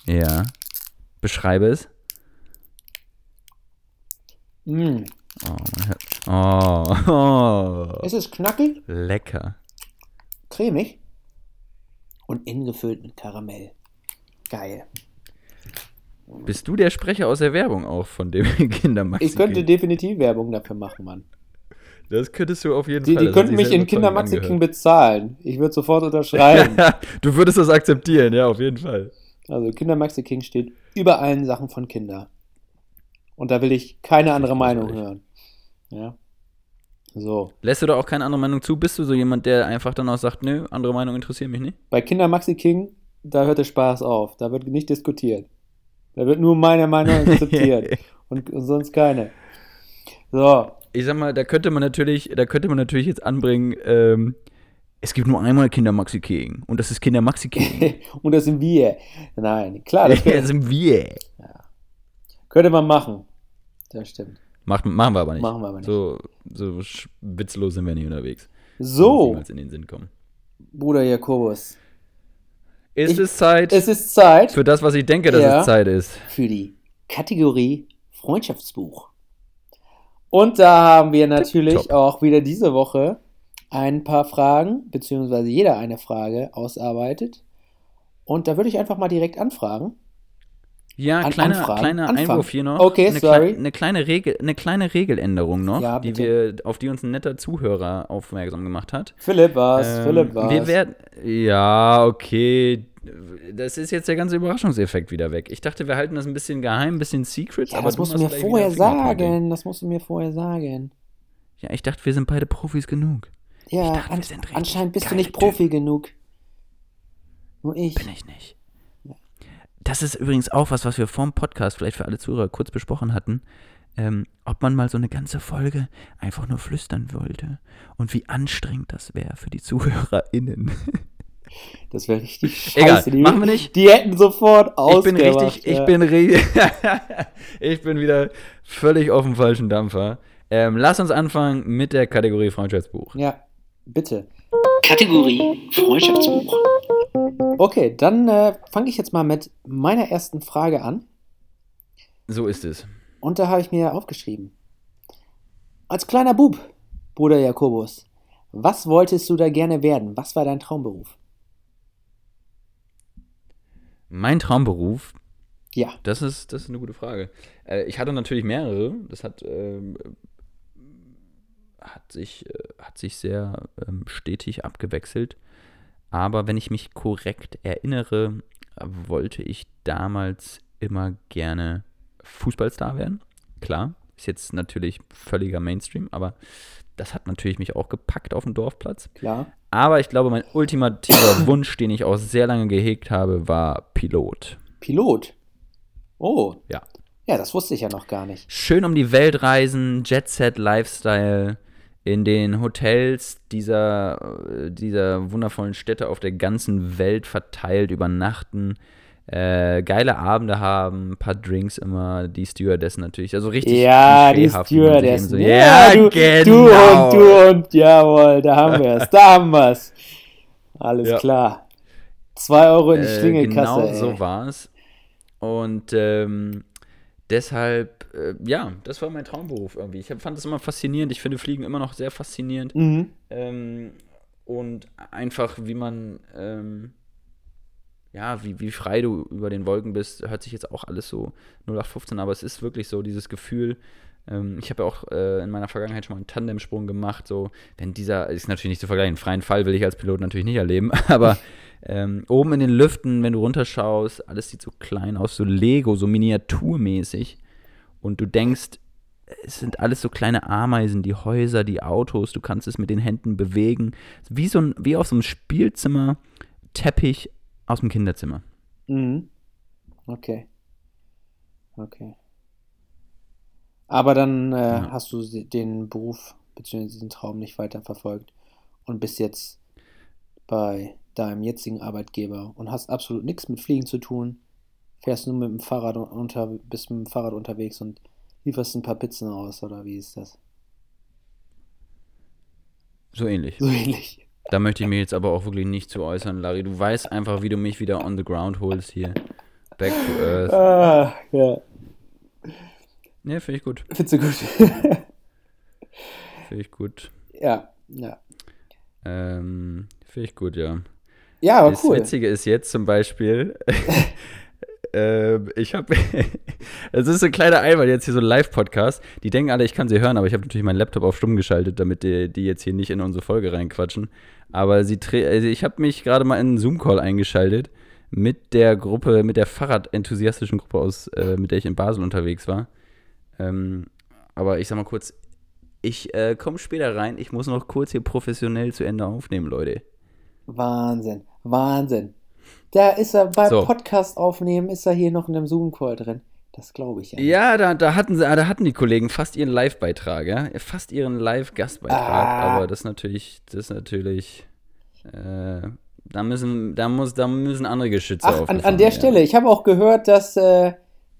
Ja. Beschreibe es. Mm. Oh, man hört. Oh, oh. Es ist knackig, Lecker. cremig und innen gefüllt mit Karamell. Geil. Bist du der Sprecher aus der Werbung auch von dem <laughs> Kindermaxi? Ich könnte King? definitiv Werbung dafür machen, Mann. Das könntest du auf jeden Die, Fall. die könnten mich in Kinder überzeugend Maxi King bezahlen. Ich würde sofort unterschreiben. <laughs> du würdest das akzeptieren, ja, auf jeden Fall. Also Kinder Maxi King steht über allen Sachen von Kinder. Und da will ich keine andere Meinung großartig. hören. Ja. So. Lässt du da auch keine andere Meinung zu? Bist du so jemand, der einfach dann auch sagt, nö, andere Meinung interessiert mich nicht? Bei Kinder Maxi King, da hört der Spaß auf. Da wird nicht diskutiert. Da wird nur meine Meinung <laughs> akzeptiert. und, und sonst keine. So. Ich sag mal, da könnte man natürlich, da könnte man natürlich jetzt anbringen, ähm, es gibt nur einmal Kinder Maxi King und das ist Kinder Maxi King. <laughs> und das sind wir. Nein, klar, das <laughs> das sind wir. könnte man machen. Das stimmt. Macht, machen wir aber nicht. Machen wir aber nicht. So, so witzlos sind wir nicht unterwegs. So, Niemals in den Sinn kommen. Bruder Jakobus. Ist Ich- es Zeit Es ist Zeit für das, was ich denke, dass Ja. es Zeit ist? für die Kategorie Freundschaftsbuch. Und da haben wir natürlich Tipptopp. auch wieder diese Woche ein paar Fragen, beziehungsweise jeder eine Frage ausarbeitet. Und da würde ich einfach mal direkt anfragen. Ja, An- kleiner, Anfragen? kleiner. Einwurf hier noch. Okay, eine sorry. Klei eine, kleine Regel, eine kleine Regeländerung noch, Ja, die wir, auf die uns ein netter Zuhörer aufmerksam gemacht hat. Philipp was, Ähm, Philipp was. Wir werden. Ja, okay. Das ist jetzt der ganze Überraschungseffekt wieder weg. Ich dachte, wir halten das ein bisschen geheim, ein bisschen secret. ja, aber das musst du mir vorher sagen. Das musst du mir vorher sagen. Ja, ich dachte, wir sind beide Profis genug. Ja, dachte, an, anscheinend bist du nicht Profi genug. Nur ich. Bin ich nicht. Das ist übrigens auch was, was wir vorm Podcast vielleicht für alle Zuhörer kurz besprochen hatten. Ähm, ob man mal so eine ganze Folge einfach nur flüstern wollte und wie anstrengend das wäre für die ZuhörerInnen. <laughs> Das wäre richtig Egal, scheiße. die, machen wir nicht. Die hätten sofort Ich ausgemacht. bin richtig, ich ja. bin ri <laughs> ich bin wieder völlig auf dem falschen Dampfer. Ähm, lass uns anfangen mit der Kategorie Freundschaftsbuch. Ja, bitte. Kategorie Freundschaftsbuch. Okay, dann äh, fange ich jetzt mal mit meiner ersten Frage an. So ist es. Und da habe ich mir aufgeschrieben. Als kleiner Bub, Bruder Jakobus, was wolltest du da gerne werden? Was war dein Traumberuf? Mein Traumberuf Ja, Das ist, das ist eine gute Frage. Äh, ich hatte natürlich mehrere. Das hat, ähm, hat, sich, äh, hat sich sehr ähm, stetig abgewechselt. Aber wenn ich mich korrekt erinnere, wollte ich damals immer gerne Fußballstar werden. Klar, ist jetzt natürlich völliger Mainstream, aber das hat natürlich mich auch gepackt auf dem Dorfplatz. klar. Aber ich glaube, mein ultimativer <coughs> Wunsch, den ich auch sehr lange gehegt habe, war Pilot. Pilot. Oh, Ja. ja, das wusste ich ja noch gar nicht. schön um die Welt reisen, Jet Set Lifestyle in den Hotels dieser, äh, dieser wundervollen Städte auf der ganzen Welt verteilt übernachten, äh, geile Abende haben, ein paar Drinks immer, die Stewardessen natürlich, also richtig Ja, die Stewardessen. So, ja, du, genau. du und du und jawohl, da haben wir es, da haben wir es. Alles Ja. klar. Zwei Euro in die Äh, Schlingelkasse. Genau ey. so war es. Und ähm, deshalb, äh, ja, das war mein Traumberuf irgendwie. Ich hab, fand das immer faszinierend. Ich finde Fliegen immer noch sehr faszinierend. Mhm. Ähm, und einfach, wie man, ähm, ja, wie, wie frei du über den Wolken bist, hört sich jetzt auch alles so 0815, aber es ist wirklich so dieses Gefühl. Ähm, ich habe ja auch äh, in meiner Vergangenheit schon mal einen Tandemsprung gemacht, so, wenn dieser, ist natürlich nicht zu vergleichen, freien Fall will ich als Pilot natürlich nicht erleben, <laughs> aber ähm, oben in den Lüften, wenn du runterschaust, alles sieht so klein aus, so Lego, so miniaturmäßig und du denkst, es sind alles so kleine Ameisen, die Häuser, die Autos, du kannst es mit den Händen bewegen. Wie, so ein, wie auf so einem Spielzimmer, Teppich aus dem Kinderzimmer. Mhm. Okay. Okay. Aber dann äh, Ja. hast du den Beruf bzw. diesen Traum nicht weiter verfolgt und bist jetzt bei deinem jetzigen Arbeitgeber und hast absolut nichts mit Fliegen zu tun, fährst nur mit dem Fahrrad un- unter, bist mit dem Fahrrad unterwegs und lieferst ein paar Pizzen aus, oder wie ist das? So ähnlich. So ähnlich. Da möchte ich mich jetzt aber auch wirklich nicht zu äußern, Larry. Du weißt einfach, wie du mich wieder on the ground holst hier. Back to earth. Ah, ja. Ne, finde ich gut. Findest du gut? Finde ich gut. ja, ja. Ähm, finde ich gut, ja. Ja, aber das cool. Witzige ist jetzt zum Beispiel, <laughs> ähm, ich habe, <laughs> es ist ein kleiner Einwand jetzt hier so ein Live-Podcast. Die denken alle, ich kann sie hören, aber ich habe natürlich meinen Laptop auf stumm geschaltet, damit die, die jetzt hier nicht in unsere Folge reinquatschen. Aber sie, also ich habe mich gerade mal in einen Zoom-Call eingeschaltet mit der Gruppe, mit der Fahrradenthusiastischen Gruppe aus, äh, mit der ich in Basel unterwegs war. Ähm, aber ich sag mal kurz, ich äh, komme später rein. Ich muss noch kurz hier professionell zu Ende aufnehmen, Leute. Wahnsinn, Wahnsinn. Da ist er beim So. Podcast aufnehmen, ist er hier noch in einem Zoom-Call drin. Das glaube ich ja. nicht. Ja, da, da, hatten sie, da hatten die Kollegen fast ihren Live-Beitrag, ja? Fast ihren Live-Gastbeitrag. Ah. Aber das ist natürlich, das ist natürlich, äh, da müssen, da muss, da müssen andere Geschütze Ach, an, an der werden. Stelle, ich habe auch gehört, dass äh,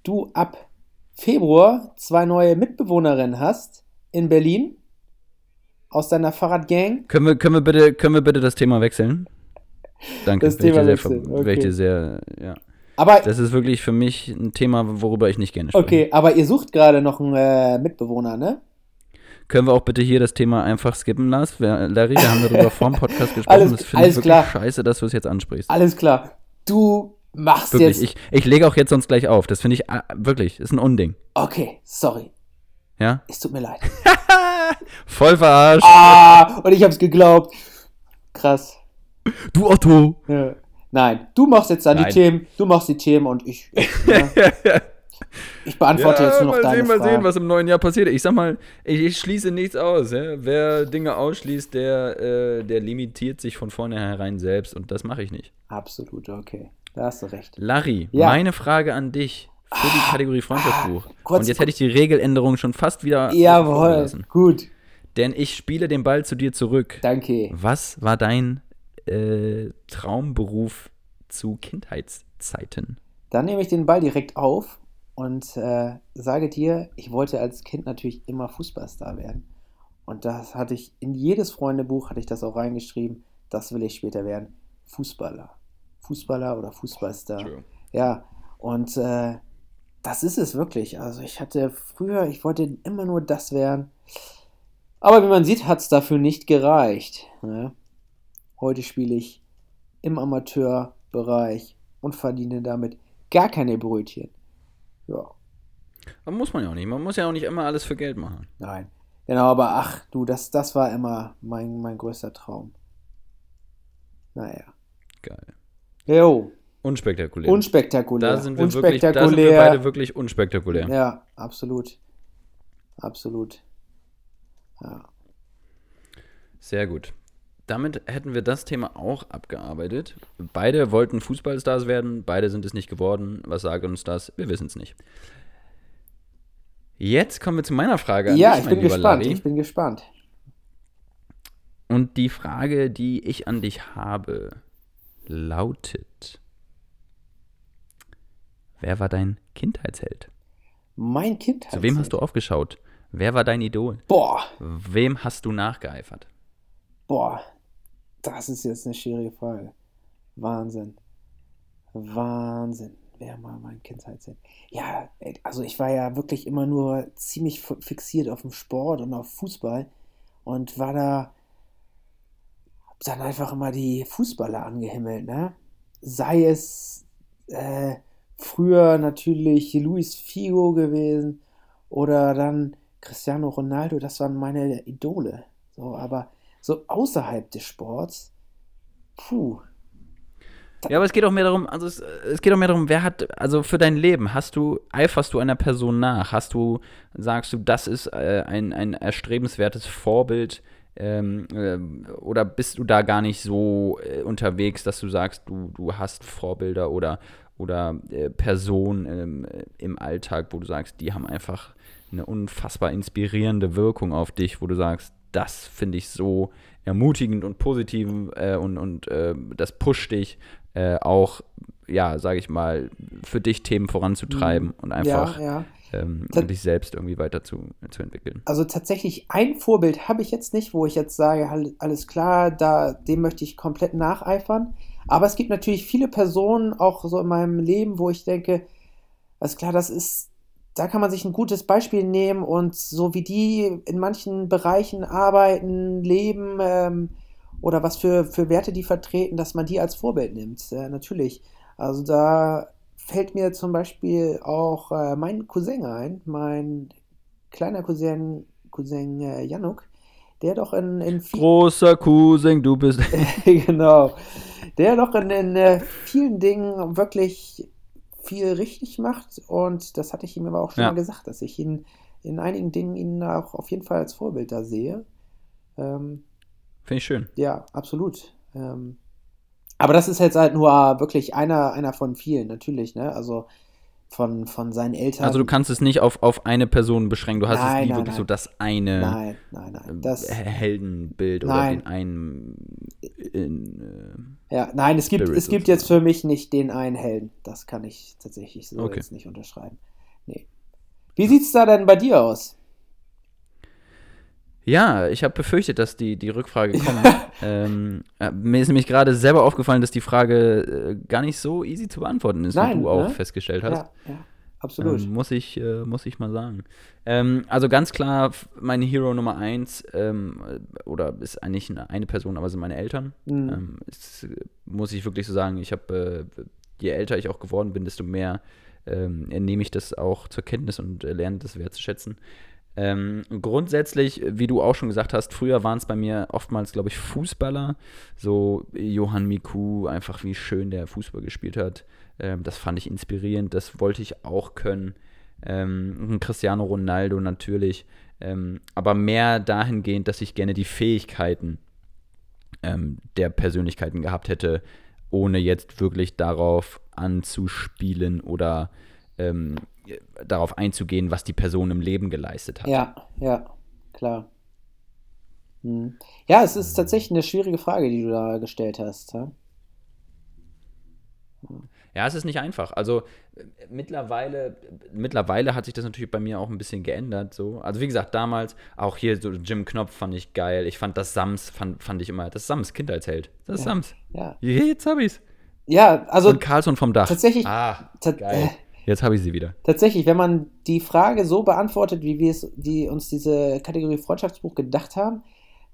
du ab Februar zwei neue Mitbewohnerinnen hast in Berlin aus deiner Fahrradgang. Können wir, können wir bitte, können wir bitte das Thema wechseln? Danke. Das Wäre ich Thema dir sehr, wäre ich okay. dir sehr, ja. Aber Das ist wirklich für mich ein Thema, worüber ich nicht gerne spreche. okay, aber ihr sucht gerade noch einen äh, Mitbewohner, ne? Können wir auch bitte hier das Thema einfach skippen, Lars? Wir, Larry, wir haben darüber <laughs> vor dem Podcast gesprochen. Alles- das finde ich wirklich klar. scheiße, dass du es jetzt ansprichst. Alles klar. Du mach's Wirklich, jetzt. ich, ich lege auch jetzt sonst gleich auf. Das finde ich ah, wirklich, ist ein Unding. Okay, sorry. Ja? Es tut mir leid. <laughs> Voll verarscht. Ah, und ich hab's geglaubt. Krass. <laughs> Du Otto. Ja. Nein, du machst jetzt dann Nein. die Themen, du machst die Themen und ich, ich, ja, <laughs> ich beantworte jetzt nur noch mal deine sehen, mal Fragen. sehen, was im neuen Jahr passiert. Ich sag mal, ich, ich schließe nichts aus. Ja? Wer Dinge ausschließt, der, äh, der limitiert sich von vornherein selbst und das mache ich nicht. Absolut, okay. Da hast du recht. Larry, Ja. meine Frage an dich für die Kategorie Freundschaftsbuch. kurz- und jetzt hätte ich die Regeländerung schon fast wieder Jawohl, gut. Denn ich spiele den Ball zu dir zurück. Danke. Was war dein äh, Traumberuf zu Kindheitszeiten? Dann nehme ich den Ball direkt auf und äh, sage dir, ich wollte als Kind natürlich immer Fußballstar werden. Und das hatte ich in jedes Freundebuch hatte ich das auch reingeschrieben. Das will ich später werden. Fußballer. Fußballer oder Fußballstar. Ja, und äh, das ist es wirklich. Also ich hatte früher, ich wollte immer nur das werden. Aber wie man sieht, hat es dafür nicht gereicht. Ne? Heute spiele ich im Amateurbereich und verdiene damit gar keine Brötchen. Ja, Aber muss man ja auch nicht. Man muss ja auch nicht immer alles für Geld machen. nein. Genau, aber ach du, das, das war immer mein, mein größter Traum. Naja. Geil. Jo, Unspektakulär. unspektakulär. da sind wir wirklich, da sind wir unspektakulär. beide wirklich unspektakulär. Ja, absolut. Absolut. Ja. Sehr gut. Damit hätten wir das Thema auch abgearbeitet. Beide wollten Fußballstars werden, beide sind es nicht geworden. Was sagt uns das? Wir wissen es nicht. Jetzt kommen wir zu meiner Frage an Ja, dich, ich bin gespannt. Larry. Ich bin gespannt. Und die Frage, die ich an dich habe, lautet: Wer war dein Kindheitsheld? Mein Kind Zu wem hast du aufgeschaut? Wer war dein Idol? Boah, Wem hast du nachgeeifert? boah. Das ist jetzt eine schwierige Frage. Wahnsinn. Wahnsinn. Wer war mein Kindheitsheld? Ja, also ich war ja wirklich immer nur ziemlich fixiert auf dem Sport und auf Fußball und war da dann einfach immer die Fußballer angehimmelt, ne? Sei es äh, früher natürlich Luis Figo gewesen oder dann Cristiano Ronaldo, das waren meine Idole. So, aber so außerhalb des Sports, puh, Ja, aber es geht auch mehr darum, also es, es geht auch mehr darum, wer hat, also für dein Leben, hast du, eiferst du einer Person nach? Hast du, sagst du, das ist äh, ein, ein erstrebenswertes Vorbild? Ähm, ähm, oder bist du da gar nicht so äh, unterwegs, dass du sagst, du, du hast Vorbilder oder, oder äh, Personen ähm, äh, im Alltag, wo du sagst, die haben einfach eine unfassbar inspirierende Wirkung auf dich, wo du sagst, das finde ich so ermutigend und positiv äh, und, und äh, das pusht dich äh, auch, ja, sage ich mal, für dich Themen voranzutreiben und einfach ja, ja. Ähm, und dich selbst irgendwie weiter zu, zu entwickeln. Also tatsächlich ein Vorbild habe ich jetzt nicht, wo ich jetzt sage, alles klar, da, dem möchte ich komplett nacheifern. Aber es gibt natürlich viele Personen auch so in meinem Leben, wo ich denke, alles klar, das ist, da kann man sich ein gutes Beispiel nehmen und so wie die in manchen Bereichen arbeiten, leben ähm, oder was für, für Werte die vertreten, dass man die als Vorbild nimmt. Äh, natürlich. Also da fällt mir zum Beispiel auch äh, mein Cousin ein, mein kleiner Cousin, Cousin äh, Januk, der doch in, in Großer Cousin, du bist. <laughs> genau, der doch in, in äh, vielen Dingen wirklich viel richtig macht und das hatte ich ihm aber auch schon Ja. mal gesagt, dass ich ihn in einigen Dingen ihn auch auf jeden Fall als Vorbild da sehe. Ähm, Finde ich schön. ja, absolut. Ähm, aber das ist jetzt halt nur wirklich einer, einer von vielen, natürlich, ne? Also von, von seinen Eltern. Also du kannst es nicht auf, auf eine Person beschränken. Du hast es Nein, nie nein, wirklich nein. so das eine Nein, nein, nein. Das, äh, Heldenbild oder den einen in, ja, nein, es gibt, Spirit es gibt jetzt für mich nicht den einen Helden. Das kann ich tatsächlich so Okay. jetzt nicht unterschreiben. Nee. Wie sieht's da denn bei dir aus? Ja, ich habe befürchtet, dass die, die Rückfrage kommt. <laughs> ähm, äh, mir ist nämlich gerade selber aufgefallen, dass die Frage äh, gar nicht so easy zu beantworten ist, Nein, wie du auch ne? festgestellt hast. Ja, ja, absolut. Ähm, muss, ich, äh, muss ich mal sagen. Ähm, also ganz klar, meine Hero Nummer eins, ähm, äh, oder ist eigentlich eine, eine Person, aber sind meine Eltern. Mhm. Ähm, ist, äh, muss ich wirklich so sagen, ich habe äh, je älter ich auch geworden bin, desto mehr ähm, nehme ich das auch zur Kenntnis und äh, lerne das wertzuschätzen. Ähm, grundsätzlich, wie du auch schon gesagt hast, früher waren es bei mir oftmals, glaube ich, Fußballer. So Johann Miku, einfach wie schön der Fußball gespielt hat. Ähm, das fand ich inspirierend, das wollte ich auch können. Ähm, Cristiano Ronaldo natürlich. Ähm, aber mehr dahingehend, dass ich gerne die Fähigkeiten ähm, der Persönlichkeiten gehabt hätte, ohne jetzt wirklich darauf anzuspielen oder ähm, darauf einzugehen, was die Person im Leben geleistet hat. Ja, ja, klar. Hm. Ja, es ist tatsächlich eine schwierige Frage, die du da gestellt hast. Ja? Ja, es ist nicht einfach. Also mittlerweile, mittlerweile hat sich das natürlich bei mir auch ein bisschen geändert. So. Also wie gesagt, damals, auch hier so Jim Knopf fand ich geil. Ich fand das Sams, fand, fand ich immer, das Sams, Kindheitsheld. Das Ja, Sams. Ja, Jetzt hab ich's. ja also Und Carlson vom Dach. tatsächlich, Ah, ta- geil. äh, Jetzt habe ich sie wieder. tatsächlich, wenn man die Frage so beantwortet, wie wir es, die uns diese Kategorie Freundschaftsbuch gedacht haben,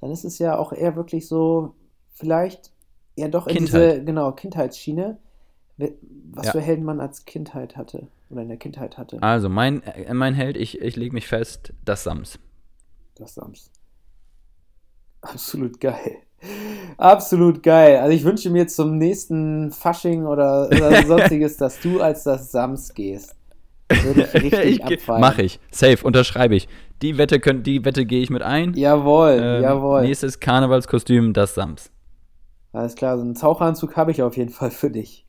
dann ist es ja auch eher wirklich so, vielleicht eher doch in Kindheit. diese, genau, Kindheitsschiene, was Ja. für Helden man als Kindheit hatte oder in der Kindheit hatte. Also, mein, äh, mein Held, ich, ich lege mich fest, das Sams. Das Sams. Absolut geil. Absolut geil. Also ich wünsche mir zum nächsten Fasching oder, oder <laughs> sonstiges, dass du als das Sams gehst. Würde ich <laughs> richtig ich, abfeiern. mach ich. Safe, unterschreibe ich. Die Wette, könnt, die Wette gehe ich mit ein. Jawohl, Ähm, jawohl. Nächstes Karnevalskostüm, das Sams. Alles klar, so einen Taucheranzug habe ich auf jeden Fall für dich.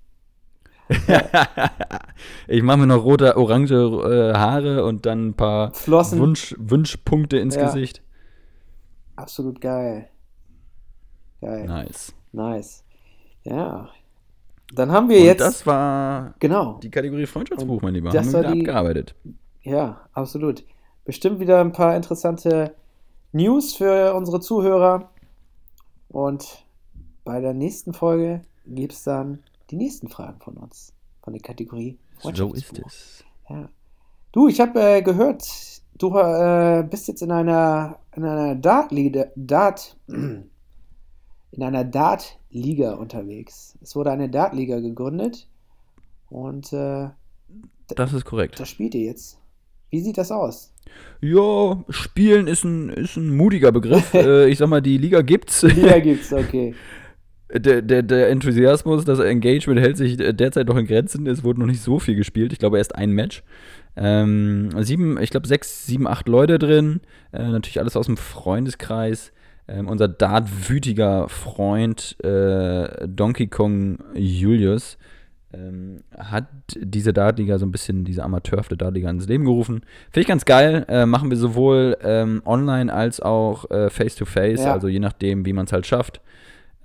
<laughs> ich mache mir noch rote, orange äh, Haare und dann ein paar Flossen. Wunsch, Wunschpunkte ins Ja. Gesicht. Absolut geil. Geil. Nice. Nice. Ja. Dann haben wir Und jetzt. das war genau. die Kategorie Freundschaftsbuch, mein Lieber. das Haben wir die- abgearbeitet. Ja, absolut. Bestimmt wieder ein paar interessante News für unsere Zuhörer. Und bei der nächsten Folge gibt es dann die nächsten Fragen von uns. Von der Kategorie So ist Freundschaftsbuch. es. Ja. Du, ich habe äh, gehört, du äh, bist jetzt in einer, in einer Dart-Liga, Dart, <clears throat> in einer Dart-Liga unterwegs. Es wurde eine Dart-Liga gegründet und äh, Das ist korrekt. da spielt ihr jetzt. Wie sieht das aus? Ja, Spielen ist ein, ist ein mutiger Begriff. <laughs> äh, ich sag mal, die Liga gibt's. Liga gibt's, okay. <laughs> Der, der, der Enthusiasmus, das Engagement hält sich derzeit noch in Grenzen. Es wurde noch nicht so viel gespielt. Ich glaube, erst ein Match. Ähm, sieben, ich glaube, sechs, sieben, acht Leute drin. Äh, natürlich alles aus dem Freundeskreis. Ähm, unser Dart-wütiger Freund äh, Donkey Kong Julius ähm, hat diese Dartliga so ein bisschen, diese amateurhafte Dartliga ins Leben gerufen. Finde ich ganz geil. Äh, machen wir sowohl ähm, online als auch äh, face-to-face, Ja. also je nachdem, wie man es halt schafft.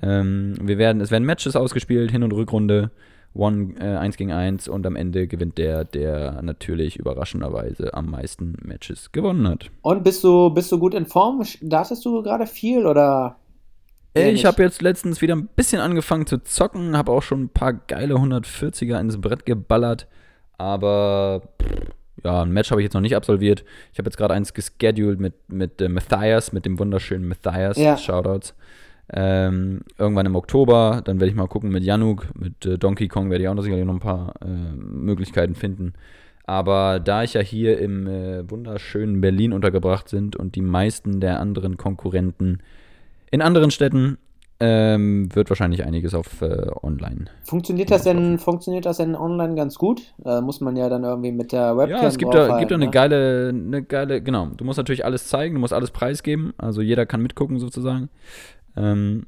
Ähm, wir werden, es werden Matches ausgespielt, Hin- und Rückrunde, One, äh, 1 gegen 1 und am Ende gewinnt der, der natürlich überraschenderweise am meisten Matches gewonnen hat. Und bist du, bist du gut in Form? Dartest du gerade viel oder? eher Ich habe jetzt letztens wieder ein bisschen angefangen zu zocken, habe auch schon ein paar geile 140er ins Brett geballert, aber ja, ein Match habe ich jetzt noch nicht absolviert. Ich habe jetzt gerade eins gescheduled mit, mit äh, Matthias, mit dem wunderschönen Matthias, Ja. Shoutouts. Ähm, irgendwann im Oktober, dann werde ich mal gucken mit Januk, mit äh, Donkey Kong werde ich auch noch sicherlich noch ein paar äh, Möglichkeiten finden. Aber da ich ja hier im äh, wunderschönen Berlin untergebracht sind und die meisten der anderen Konkurrenten in anderen Städten ähm, wird wahrscheinlich einiges auf äh, online. Funktioniert das denn, funktioniert das denn online ganz gut? Da muss man ja dann irgendwie mit der Webcam Ja, es gibt da, gibt da eine ne? geile, eine geile, genau. Du musst natürlich alles zeigen, du musst alles preisgeben. Also jeder kann mitgucken sozusagen. Ähm,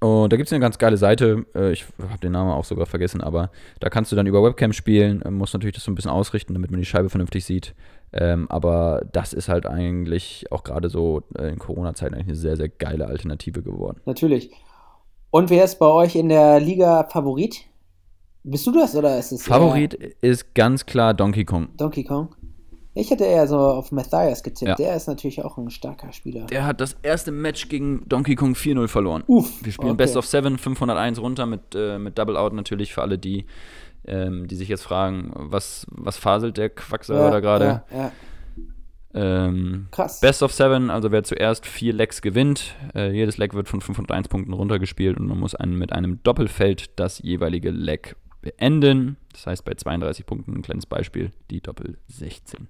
und da gibt es eine ganz geile Seite. Äh, ich habe den Namen auch sogar vergessen, aber da kannst du dann über Webcam spielen. Äh, musst natürlich das so ein bisschen ausrichten, damit man die Scheibe vernünftig sieht. Ähm, aber das ist halt eigentlich auch gerade so äh, in Corona-Zeiten eigentlich eine sehr, sehr geile Alternative geworden. Natürlich. Und wer ist bei euch in der Liga Favorit? Bist du das oder ist es Favorit ist ganz klar Donkey Kong. Donkey Kong? Ich hätte eher so auf Matthias getippt. Ja. Der ist natürlich auch ein starker Spieler. Der hat das erste Match gegen Donkey Kong 4-0 verloren. Uff. Wir spielen okay. Best of Seven, 501 runter mit, äh, mit Double Out natürlich für alle die, ähm, die sich jetzt fragen, was, was faselt der Quacksalber ja, da gerade. Ja. Ähm, Krass. Best of Seven, also wer zuerst vier Lecks gewinnt. Äh, jedes Leck wird von 501 Punkten runtergespielt und man muss einen, mit einem Doppelfeld das jeweilige Leck beenden. Das heißt, bei 32 Punkten, ein kleines Beispiel, die Doppel 16.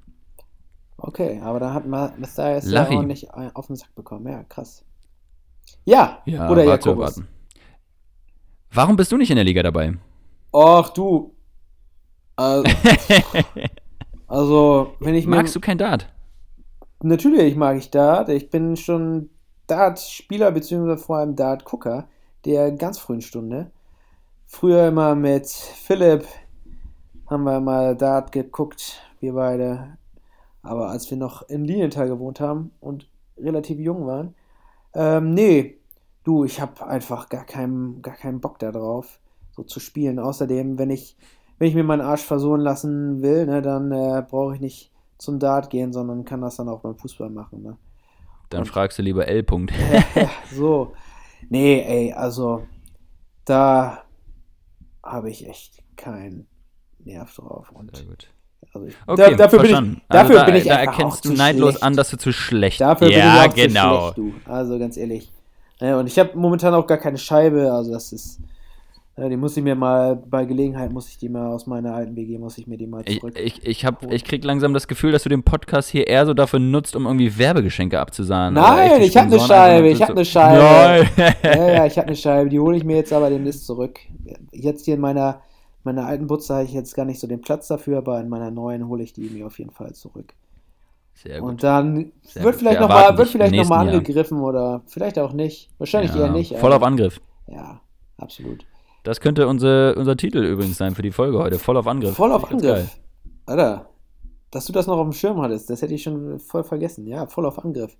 Okay, aber da hat man Messias ja Larry. ordentlich äh, auf den Sack bekommen. Ja, krass. Ja, Ja, oder war zu Jakobus. erwarten. Warum bist du nicht in der Liga dabei? Ach du. Also, <laughs> also, wenn ich mir. Magst du kein Dart? Natürlich mag ich Dart. Ich bin schon Dart-Spieler, beziehungsweise vor allem Dart-Gucker der ganz frühen Stunde. Früher immer mit Philipp haben wir mal Dart geguckt, wir beide. Aber als wir noch in Lilienthal gewohnt haben und relativ jung waren. Ähm, nee, du, ich habe einfach gar keinen, gar keinen Bock da drauf, so zu spielen. Außerdem, wenn ich, wenn ich mir meinen Arsch versohlen lassen will, ne, dann äh, brauche ich nicht zum Dart gehen, sondern kann das dann auch beim Fußball machen. Ne? Dann Und- fragst du lieber L. -Punkt. <laughs> So. Nee, ey, also da habe ich echt keinen Nerv drauf. Und Sehr gut. Also ich, Okay, da, dafür bin ich, verstanden. dafür also da, bin ich da erkennst du neidlos schlecht. an, dass du zu schlecht Dafür bin Ja, ich auch genau. schlecht, du. Also ganz ehrlich. Ja, und ich habe momentan auch gar keine Scheibe, also das ist. Ja, die muss ich mir mal, bei Gelegenheit muss ich die mal aus meiner alten WG, muss ich mir die mal Ich, zurück. ich, ich, hab, ich krieg langsam das Gefühl, dass du den Podcast hier eher so dafür nutzt, um irgendwie Werbegeschenke abzusahnen. Nein, ich hab ne Sponsoren Scheibe, ich hab so- ne Scheibe. Nein. ja, ja, ich habe eine Scheibe, die hole ich mir jetzt aber demnächst zurück. Jetzt hier in meiner, meiner alten Butze habe ich jetzt gar nicht so den Platz dafür, aber in meiner neuen hole ich die mir auf jeden Fall zurück. Sehr gut. Und dann Sehr wird gut. vielleicht nochmal wird vielleicht noch mal nächsten Jahr. angegriffen oder vielleicht auch nicht. Wahrscheinlich Ja, eher nicht. Voll auf Angriff. Ja, absolut. Das könnte unser, unser Titel übrigens sein für die Folge heute. Voll auf Angriff. Voll auf Angriff. Alter, dass du das noch auf dem Schirm hattest, das hätte ich schon voll vergessen. Ja, voll auf Angriff.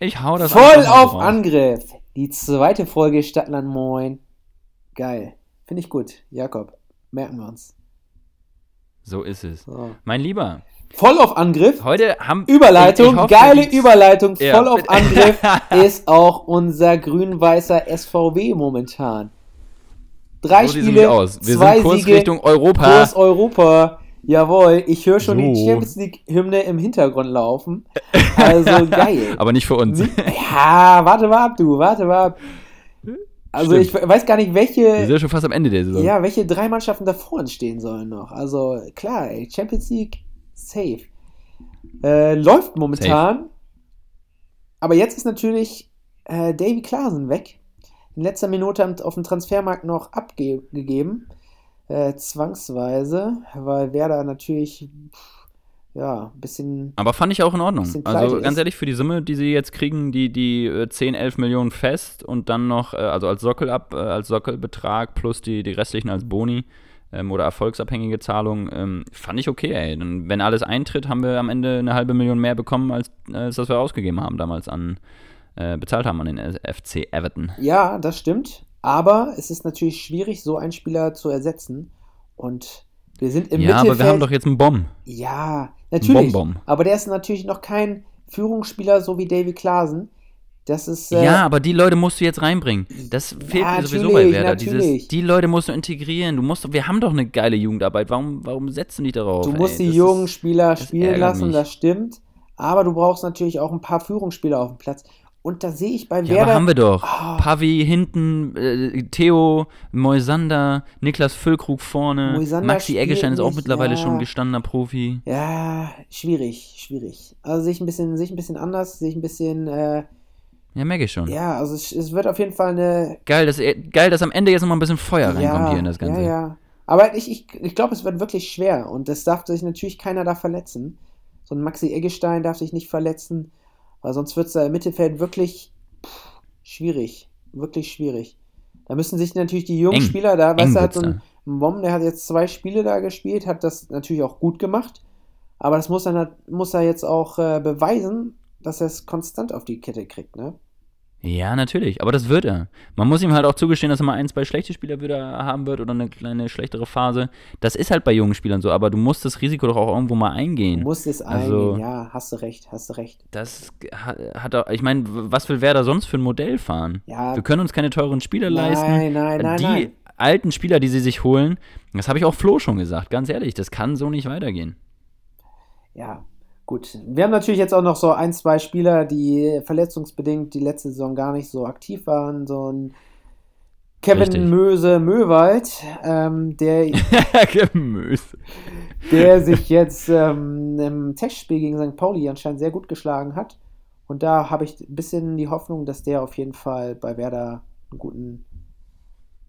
Ich hau das Voll auf drauf. Angriff. Die zweite Folge Stadtland Moin. Geil. Finde ich gut. Jakob, merken wir uns. So ist es. So. Mein Lieber, Voll auf Angriff. heute haben Überleitung, hoffe, geile die- Überleitung, Ja. voll auf Angriff <laughs> ist auch unser grün-weißer SVW momentan. Drei so Spiele, aus. Wir zwei sind Kurs Siege, Richtung Europa. Kurs Europa. Jawohl, ich höre schon die So. Champions League-Hymne im Hintergrund laufen. Also <laughs> geil. Aber nicht für uns. ja, warte mal ab, du, warte mal ab. Also Stimmt. ich weiß gar nicht, Wir welche, sind ja schon fast am Ende der Saison. ja, welche drei Mannschaften davor uns stehen sollen noch. Also klar, ey, Champions League, safe. Äh, läuft momentan. Aber jetzt ist natürlich äh, Davy Klaasen weg. In letzter Minute am- auf dem Transfermarkt noch abgegeben. Äh, zwangsweise, weil Werder natürlich pff, ja, ein bisschen. Aber fand ich auch in Ordnung. Also ganz ehrlich, für die Summe, die sie jetzt kriegen, die, die äh, 10, 11 Millionen fest und dann noch, äh, also als Sockel ab, äh, als Sockelbetrag plus die, die restlichen als Boni ähm, oder erfolgsabhängige Zahlungen, ähm, fand ich okay, ey. Dann, wenn alles eintritt, haben wir am Ende eine halbe Million mehr bekommen, als, als das wir ausgegeben haben damals an, äh, bezahlt haben an den FC Everton. Ja, das stimmt. Aber es ist natürlich schwierig, so einen Spieler zu ersetzen. Und wir sind im ja, Mittelfeld. aber wir haben doch jetzt einen Bomb. Ja, natürlich. Bonbon. Aber der ist natürlich noch kein Führungsspieler, so wie Davy Klaasen. Das ist. äh, ja, aber die Leute musst du jetzt reinbringen. Das fehlt mir sowieso bei Werder. Dieses, die Leute musst du integrieren. Du musst, wir haben doch eine geile Jugendarbeit. Warum, warum setzen die darauf? Du musst ey? die Das jungen Spieler spielen lassen, mich. das stimmt. Aber du brauchst natürlich auch ein paar Führungsspieler auf dem Platz. Und da sehe ich bei Ja, Werder. aber haben wir doch. Ah. Pavi hinten, äh, Theo, Moisander, Niklas Füllkrug vorne, Moisander Maxi Eggestein ist auch mittlerweile ja. schon gestandener Profi. Ja, schwierig, schwierig. Also sehe ich ein bisschen, sehe ich ein bisschen anders, sehe ich ein bisschen, äh, Ja, merke ich schon. ja, also es, es wird auf jeden Fall eine Geil, dass, geil, dass am Ende jetzt nochmal ein bisschen Feuer reinkommt hier in das Ganze. Ja, ja. Aber ich, ich, ich glaube, es wird wirklich schwer und es darf sich natürlich keiner da verletzen. So ein Maxi Eggestein darf sich nicht verletzen, weil sonst wird es da im Mittelfeld wirklich pff, schwierig. Wirklich schwierig. Da müssen sich natürlich die jungen Eng. Spieler da, weißt du, hat so ein Mom, der hat jetzt zwei Spiele da gespielt, hat das natürlich auch gut gemacht. Aber das muss er, muss er jetzt auch äh, beweisen, dass er es konstant auf die Kette kriegt, ne? Ja, natürlich, aber das wird er. Man muss ihm halt auch zugestehen, dass er mal ein, zwei schlechte Spieler wieder haben wird oder eine kleine schlechtere Phase. Das ist halt bei jungen Spielern so, aber du musst das Risiko doch auch irgendwo mal eingehen. Du musst es Also- eingehen, ja, hast du recht, hast du recht. Das hat, auch, ich meine, was will Werder sonst für ein Modell fahren? Ja, Wir können uns keine teuren Spieler leisten. Nein, nein, nein, die nein. alten Spieler, die sie sich holen, das habe ich auch Flo schon gesagt, ganz ehrlich, das kann so nicht weitergehen. Ja, gut. Wir haben natürlich jetzt auch noch so ein, zwei Spieler, die verletzungsbedingt die letzte Saison gar nicht so aktiv waren. So ein Kevin Richtig. Möse Möwald, ähm, der, <laughs> Gemüse. der sich jetzt ähm, im Testspiel gegen St. Pauli anscheinend sehr gut geschlagen hat. Und da habe ich ein bisschen die Hoffnung, dass der auf jeden Fall bei Werder einen guten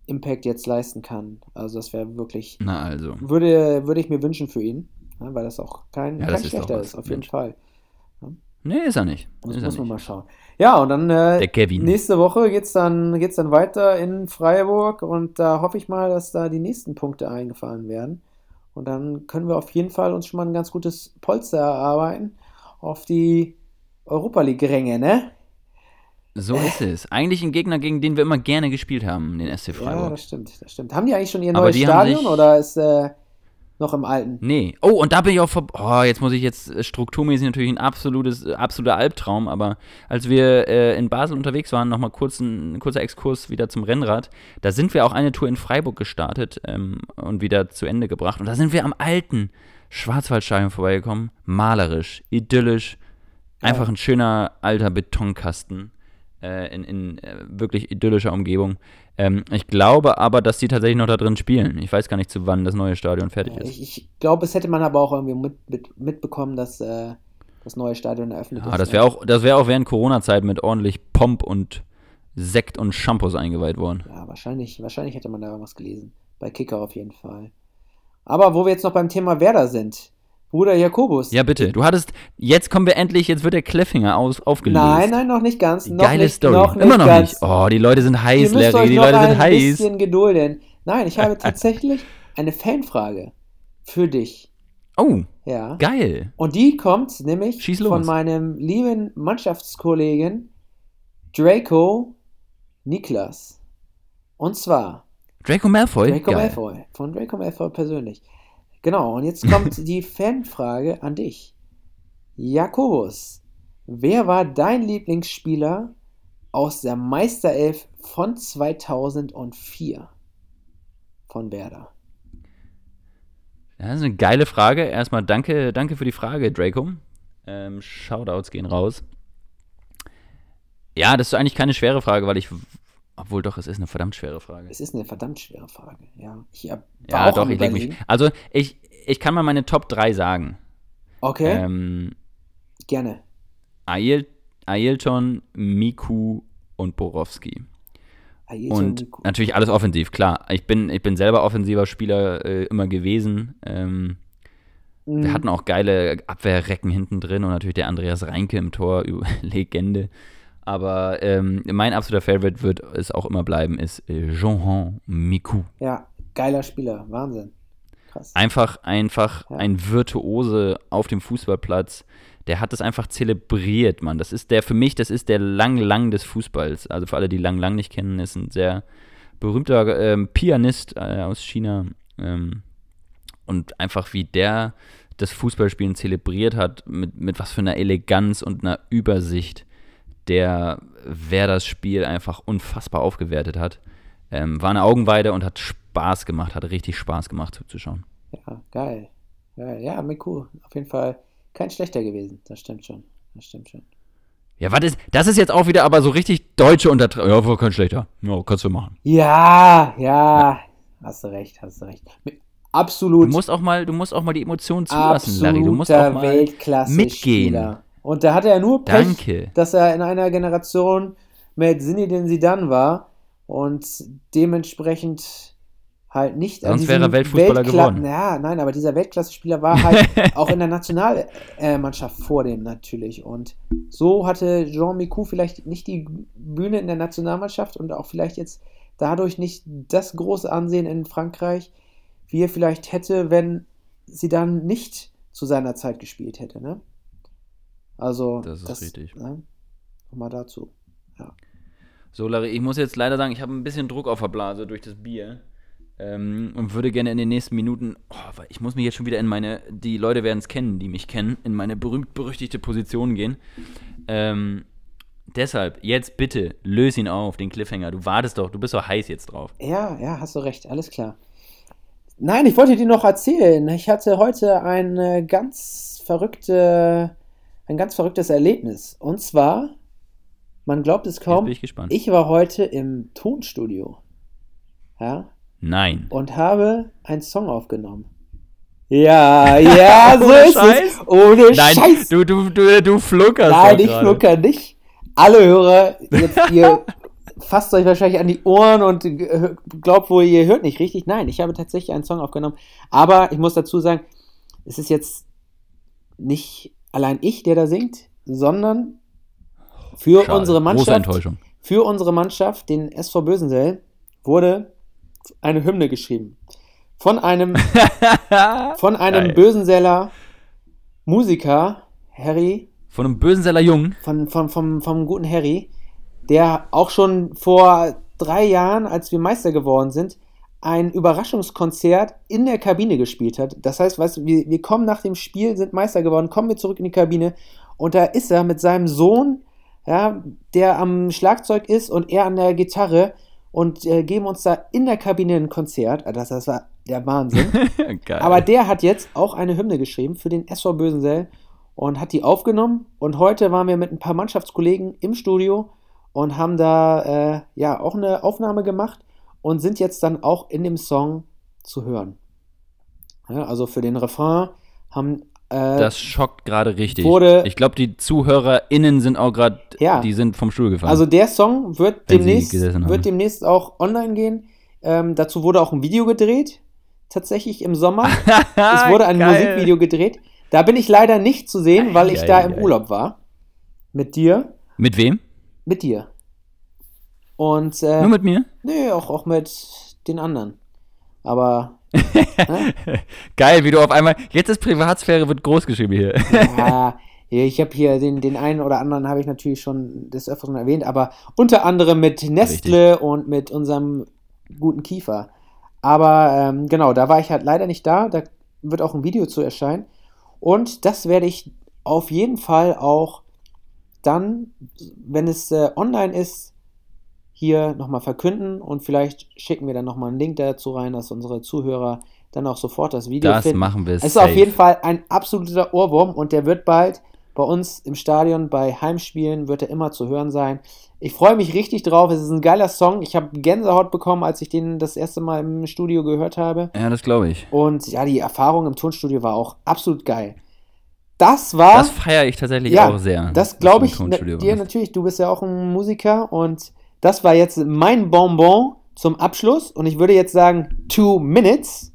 Impact jetzt leisten kann. Also das wäre wirklich, Na also. würde, würde ich mir wünschen für ihn, ne, weil das auch kein, Ja, kein schlechter ist, auf jeden Mensch. Fall. Nee, ist er nicht. Das ist muss man nicht. mal schauen. Ja, und dann äh, nächste Woche geht es dann, geht's dann weiter in Freiburg und da hoffe ich mal, dass da die nächsten Punkte eingefahren werden. Und dann können wir auf jeden Fall uns schon mal ein ganz gutes Polster erarbeiten auf die Europa League-Ränge, ne? So ist es. Eigentlich ein Gegner, gegen den wir immer gerne gespielt haben, den SC Ja, Freiburg. das stimmt, das stimmt. Haben die eigentlich schon ihr neues Stadion sich- oder ist äh, noch im alten? Nee. Oh, und da bin ich auch vor. Oh, jetzt muss ich jetzt äh, strukturmäßig natürlich ein absolutes, äh, absoluter Albtraum, aber als wir äh, in Basel unterwegs waren, nochmal kurz ein, ein kurzer Exkurs wieder zum Rennrad, da sind wir auch eine Tour in Freiburg gestartet ähm, und wieder zu Ende gebracht. Und da sind wir am alten Schwarzwaldstadion vorbeigekommen. Malerisch, idyllisch, einfach ein schöner alter Betonkasten. Äh, in, in äh, wirklich idyllischer Umgebung. Ähm, ich glaube aber, dass die tatsächlich noch da drin spielen. Ich weiß gar nicht, zu wann das neue Stadion fertig Ja, ist. ich ich glaube, es hätte man aber auch irgendwie mit, mit, mitbekommen, dass äh, das neue Stadion eröffnet Ah, ist. das wäre auch, das wäre auch während Corona-Zeit mit ordentlich Pomp und Sekt und Shampoos eingeweiht worden. Ja, wahrscheinlich, wahrscheinlich hätte man da irgendwas gelesen. Bei Kicker auf jeden Fall. Aber wo wir jetzt noch beim Thema Werder sind, Bruder Jakobus. Ja, bitte. Du hattest, jetzt kommen wir endlich, jetzt wird der Cliffhanger aus, aufgelöst. Nein, nein, noch nicht ganz. Noch Geile nicht, Story. Noch nicht Immer noch ganz. nicht. Oh, die Leute sind heiß, Larry. euch Die noch Leute ein sind heiß. bisschen gedulden. Nein, ich habe <laughs> tatsächlich eine Fanfrage für dich. Oh, Ja. geil. Und die kommt nämlich von meinem lieben Mannschaftskollegen Draco Niklas. Und zwar Draco Malfoy. Draco geil. Malfoy. Von Draco Malfoy persönlich. Genau, und jetzt kommt <laughs> die Fanfrage an dich. Jakobus, wer war dein Lieblingsspieler aus der Meisterelf von 2004 von Werder? Das ist eine geile Frage. Erstmal danke, danke für die Frage, Draco. Ähm, Shoutouts gehen raus. Ja, das ist eigentlich keine schwere Frage, weil ich. Obwohl doch, es ist eine verdammt schwere Frage. Es ist eine verdammt schwere Frage. Ja, ich hab, war Ja, auch doch, ich leg mich. Also, ich, ich kann mal meine Top 3 sagen. Okay, Ähm, gerne. Ail, Ailton, Miku und Borowski. Ailton Und Miku. natürlich alles offensiv, klar. Ich bin, ich bin selber offensiver Spieler äh, immer gewesen. Ähm, Mhm. Wir hatten auch geile Abwehrrecken hinten drin und natürlich der Andreas Reinke im Tor, <laughs> Legende. Aber ähm, mein absoluter Favorite wird es auch immer bleiben, ist äh, Jean Miku. Ja, geiler Spieler. Wahnsinn. Krass. Einfach, einfach Ja. ein Virtuose auf dem Fußballplatz. Der hat das einfach zelebriert, Mann. Das ist der, für mich, das ist der Lang Lang des Fußballs. Also für alle, die Lang Lang nicht kennen, ist ein sehr berühmter ähm, Pianist äh, aus China. Ähm, und einfach wie der das Fußballspielen zelebriert hat, mit, mit was für einer Eleganz und einer Übersicht, der wer das Spiel einfach unfassbar aufgewertet hat. Ähm, war eine Augenweide und hat Spaß gemacht, hat richtig Spaß gemacht zuzuschauen. Ja, geil. geil. Ja, Miku, auf jeden Fall kein schlechter gewesen. Das stimmt schon. Das stimmt schon. Ja, was ist, das ist jetzt auch wieder aber so richtig deutsche Untertreibung. Ja, war kein schlechter. Ja, kannst du machen. Ja, ja. Hast du recht, hast du recht. Absolut. Du musst auch mal, du musst auch mal die Emotionen zulassen, Larry. Du musst auch mal Weltklasse mitgehen. Spieler. Und da hatte er nur Pech, Danke. dass er in einer Generation mit Zinedine Zidane war und dementsprechend halt nicht Sonst wäre er Weltfußballer Weltkla- geworden. Ja, nein, aber dieser Weltklasse-Spieler war halt <laughs> auch in der Nationalmannschaft vor dem natürlich. Und so hatte Jean Micou vielleicht nicht die Bühne in der Nationalmannschaft und auch vielleicht jetzt dadurch nicht das große Ansehen in Frankreich, wie er vielleicht hätte, wenn sie dann nicht zu seiner Zeit gespielt hätte. Ne? Also, Das ist richtig. Ne? Nochmal dazu. So, Larry, ich muss jetzt leider sagen, ich habe ein bisschen Druck auf der Blase durch das Bier. Ähm, und würde gerne in den nächsten Minuten, oh, ich muss mich jetzt schon wieder in meine, die Leute werden es kennen, die mich kennen, in meine berühmt-berüchtigte Position gehen. Ähm, deshalb, jetzt bitte, löse ihn auf, den Cliffhanger. Du wartest doch, du bist doch heiß jetzt drauf. Ja, ja, hast du recht, alles klar. Nein, ich wollte dir noch erzählen. Ich hatte heute ein äh, ganz verrückte, ein ganz verrücktes Erlebnis. Und zwar, man glaubt es kaum, bin ich gespannt. ich war heute im Tonstudio. ja, Nein. und habe einen Song aufgenommen. Ja, ja, <laughs> so ist Scheiß? es. Ohne Nein, Scheiß. du, du, du, du flunkerst Nein, ich gerade. flucker nicht. Alle Hörer, jetzt ihr <laughs> fasst euch wahrscheinlich an die Ohren und glaubt wohl, ihr hört nicht richtig. Nein, ich habe tatsächlich einen Song aufgenommen. Aber ich muss dazu sagen, es ist jetzt nicht allein ich, der da singt, sondern für Schade. unsere Große Mannschaft, Enttäuschung. für unsere Mannschaft, den SV Bösensell, wurde eine Hymne geschrieben. Von einem, <laughs> von einem Geil. Bösenseller Musiker, Harry, Von einem Bösenseller Jungen. von, von, vom, vom guten Harry, der auch schon vor drei Jahren, als wir Meister geworden sind, ein Überraschungskonzert in der Kabine gespielt hat. Das heißt, weißt du, wir, wir kommen nach dem Spiel, sind Meister geworden, kommen wir zurück in die Kabine und da ist er mit seinem Sohn, ja, der am Schlagzeug ist und er an der Gitarre und äh, geben uns da in der Kabine ein Konzert. Also Das, das war der Wahnsinn. <laughs> Geil. Aber der hat jetzt auch eine Hymne geschrieben für den SV Bösensell und hat die aufgenommen. Und heute waren wir mit ein paar Mannschaftskollegen im Studio und haben da äh, ja auch eine Aufnahme gemacht und sind jetzt dann auch in dem Song zu hören. Ja, also für den Refrain haben äh, das schockt gerade richtig. wurde- ich glaube, die ZuhörerInnen sind auch gerade, Ja. die sind vom Stuhl gefallen. Also der Song wird demnächst, wird demnächst auch online gehen. Ähm, dazu wurde auch ein Video gedreht, tatsächlich im Sommer. <laughs> es wurde ein Geil. Musikvideo gedreht. Da bin ich leider nicht zu sehen, weil ich Geil, da im geil. Urlaub war. Mit dir. Mit wem? Mit dir. Und äh, Nur mit mir? nö, auch, auch mit den anderen. Aber <laughs> Geil, wie du auf einmal. Jetzt ist Privatsphäre wird groß geschrieben hier. ja, <laughs> ich habe hier den, den einen oder anderen habe ich natürlich schon des Öfteren erwähnt, aber unter anderem mit Nestle und mit unserem guten Kiefer. Aber ähm, genau, da war ich halt leider nicht da. Da wird auch ein Video zu erscheinen. Und das werde ich auf jeden Fall auch dann, wenn es äh, online ist, hier nochmal verkünden und vielleicht schicken wir dann nochmal einen Link dazu rein, dass unsere Zuhörer dann auch sofort das Video Das finden. machen wir Es ist safe. auf jeden Fall ein absoluter Ohrwurm und der wird bald bei uns im Stadion bei Heimspielen wird er immer zu hören sein. Ich freue mich richtig drauf. Es ist ein geiler Song. Ich habe Gänsehaut bekommen, als ich den das erste Mal im Studio gehört habe. Ja, das glaube ich. Und ja, die Erfahrung im Tonstudio war auch absolut geil. Das war Das feiere ich tatsächlich ja, auch sehr. das glaube ich na, dir natürlich. Du bist ja auch ein Musiker und das war jetzt mein Bonbon zum Abschluss. Und ich würde jetzt sagen, two minutes.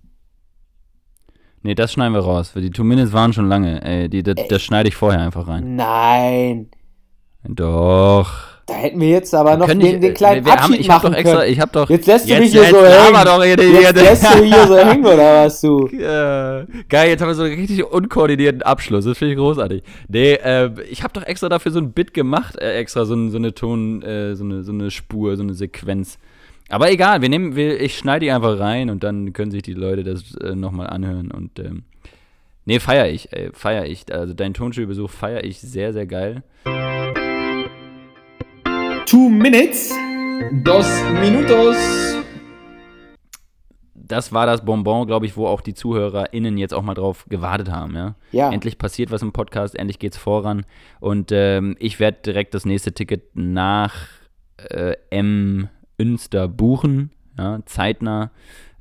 Nee, das schneiden wir raus. weil Die Two Minutes waren schon lange. Ey, die, das, das schneide ich vorher einfach rein. Nein, Doch. Da hätten wir jetzt aber noch den, nicht- den kleinen wir haben, Abschied ich hab machen doch extra, können. ich hab doch. Jetzt lässt du jetzt, mich hier jetzt so hängen. Doch, hier, Jetzt lässt du hier so <laughs> hängen, oder was, du? Äh, geil, jetzt haben wir so einen richtig unkoordinierten Abschluss. Das finde ich großartig. Nee, äh, ich habe doch extra dafür so ein Bit gemacht, äh, extra so, so eine Ton, äh, so, eine, so eine Spur, so eine Sequenz. Aber egal, wir nehmen, wir, ich schneide die einfach rein und dann können sich die Leute das äh, nochmal anhören. Und ähm, nee, feier ich, ey, feier ich. Also deinen Tonstuhlbesuch feier ich sehr, sehr geil. Two minutes. Dos minutos. Das war das Bonbon, glaube ich, wo auch die ZuhörerInnen jetzt auch mal drauf gewartet haben, ja. Ja. Endlich passiert was im Podcast, endlich geht's voran. Und ähm, ich werde direkt das nächste Ticket nach äh, M.Ünster buchen, ja, zeitnah,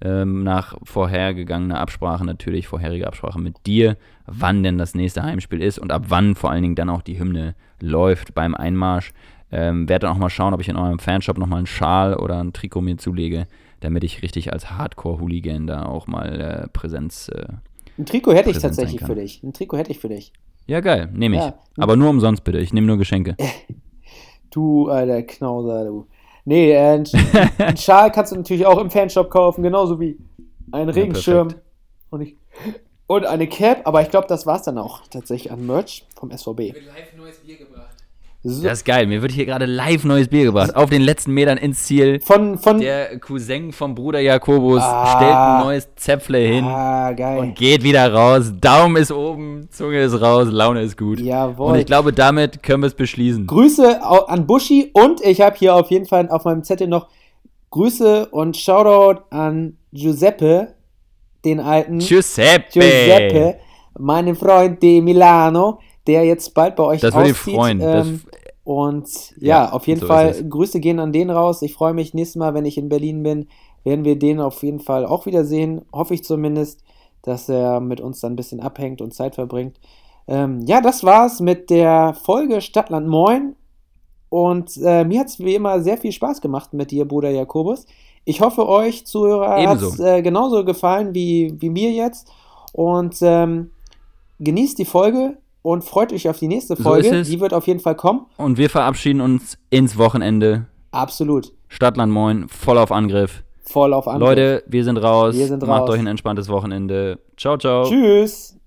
ähm, nach vorhergegangener Absprache natürlich, vorherige Absprache mit dir, wann denn das nächste Heimspiel ist und ab wann vor allen Dingen dann auch die Hymne läuft beim Einmarsch. Ähm, werde dann auch mal schauen, ob ich in eurem Fanshop nochmal einen Schal oder ein Trikot mir zulege, damit ich richtig als Hardcore-Hooligan da auch mal äh, Präsenz. Äh, Ein Trikot hätte ich tatsächlich für dich. Ein Trikot hätte ich für dich. ja, geil, nehme ich. Ja. Aber nur umsonst bitte, ich nehme nur Geschenke. <laughs> Du, alter Knauser, du. Nee, äh, <laughs> ein, Schal kannst du natürlich auch im Fanshop kaufen, genauso wie ein Regenschirm. perfekt. und, ich, und eine Cap, aber ich glaube, das war es dann auch tatsächlich an Merch vom SVB. live neues Bier gebracht. So, Das ist geil, mir wird hier gerade live neues Bier gebracht. Auf den letzten Metern ins Ziel. von, von, Der Cousin vom Bruder Jakobus Ah. stellt ein neues Zäpfle hin ah, geil. und geht wieder raus. Daumen ist oben, Zunge ist raus, Laune ist gut. Jawohl. Und ich glaube, damit können wir es beschließen. Grüße an Buschi und ich habe hier auf jeden Fall auf meinem Zettel noch Grüße und Shoutout an Giuseppe, den alten Giuseppe. Giuseppe, meinen Freund de Milano, der jetzt bald bei euch Das würde ihn auszieht. freuen. Das- Ähm, und ja, Ja, auf jeden so Fall. Grüße gehen an den raus. Ich freue mich nächstes Mal, wenn ich in Berlin bin, werden wir den auf jeden Fall auch wiedersehen. Hoffe ich zumindest, dass er mit uns dann ein bisschen abhängt und Zeit verbringt. Ähm, ja, das war's mit der Folge Stadtland Moin. Und äh, mir hat es wie immer sehr viel Spaß gemacht mit dir, Bruder Jakobus. Ich hoffe, euch Zuhörer hat es äh, genauso gefallen wie, wie mir jetzt. Und ähm, genießt die Folge und freut euch auf die nächste So Folge. es. die wird auf jeden Fall kommen. Und wir verabschieden uns ins Wochenende. Absolut. Stadtland Moin, voll auf Angriff. Voll auf Angriff. Leute, wir sind raus. Wir sind Macht raus. euch ein entspanntes Wochenende. Ciao, ciao. Tschüss.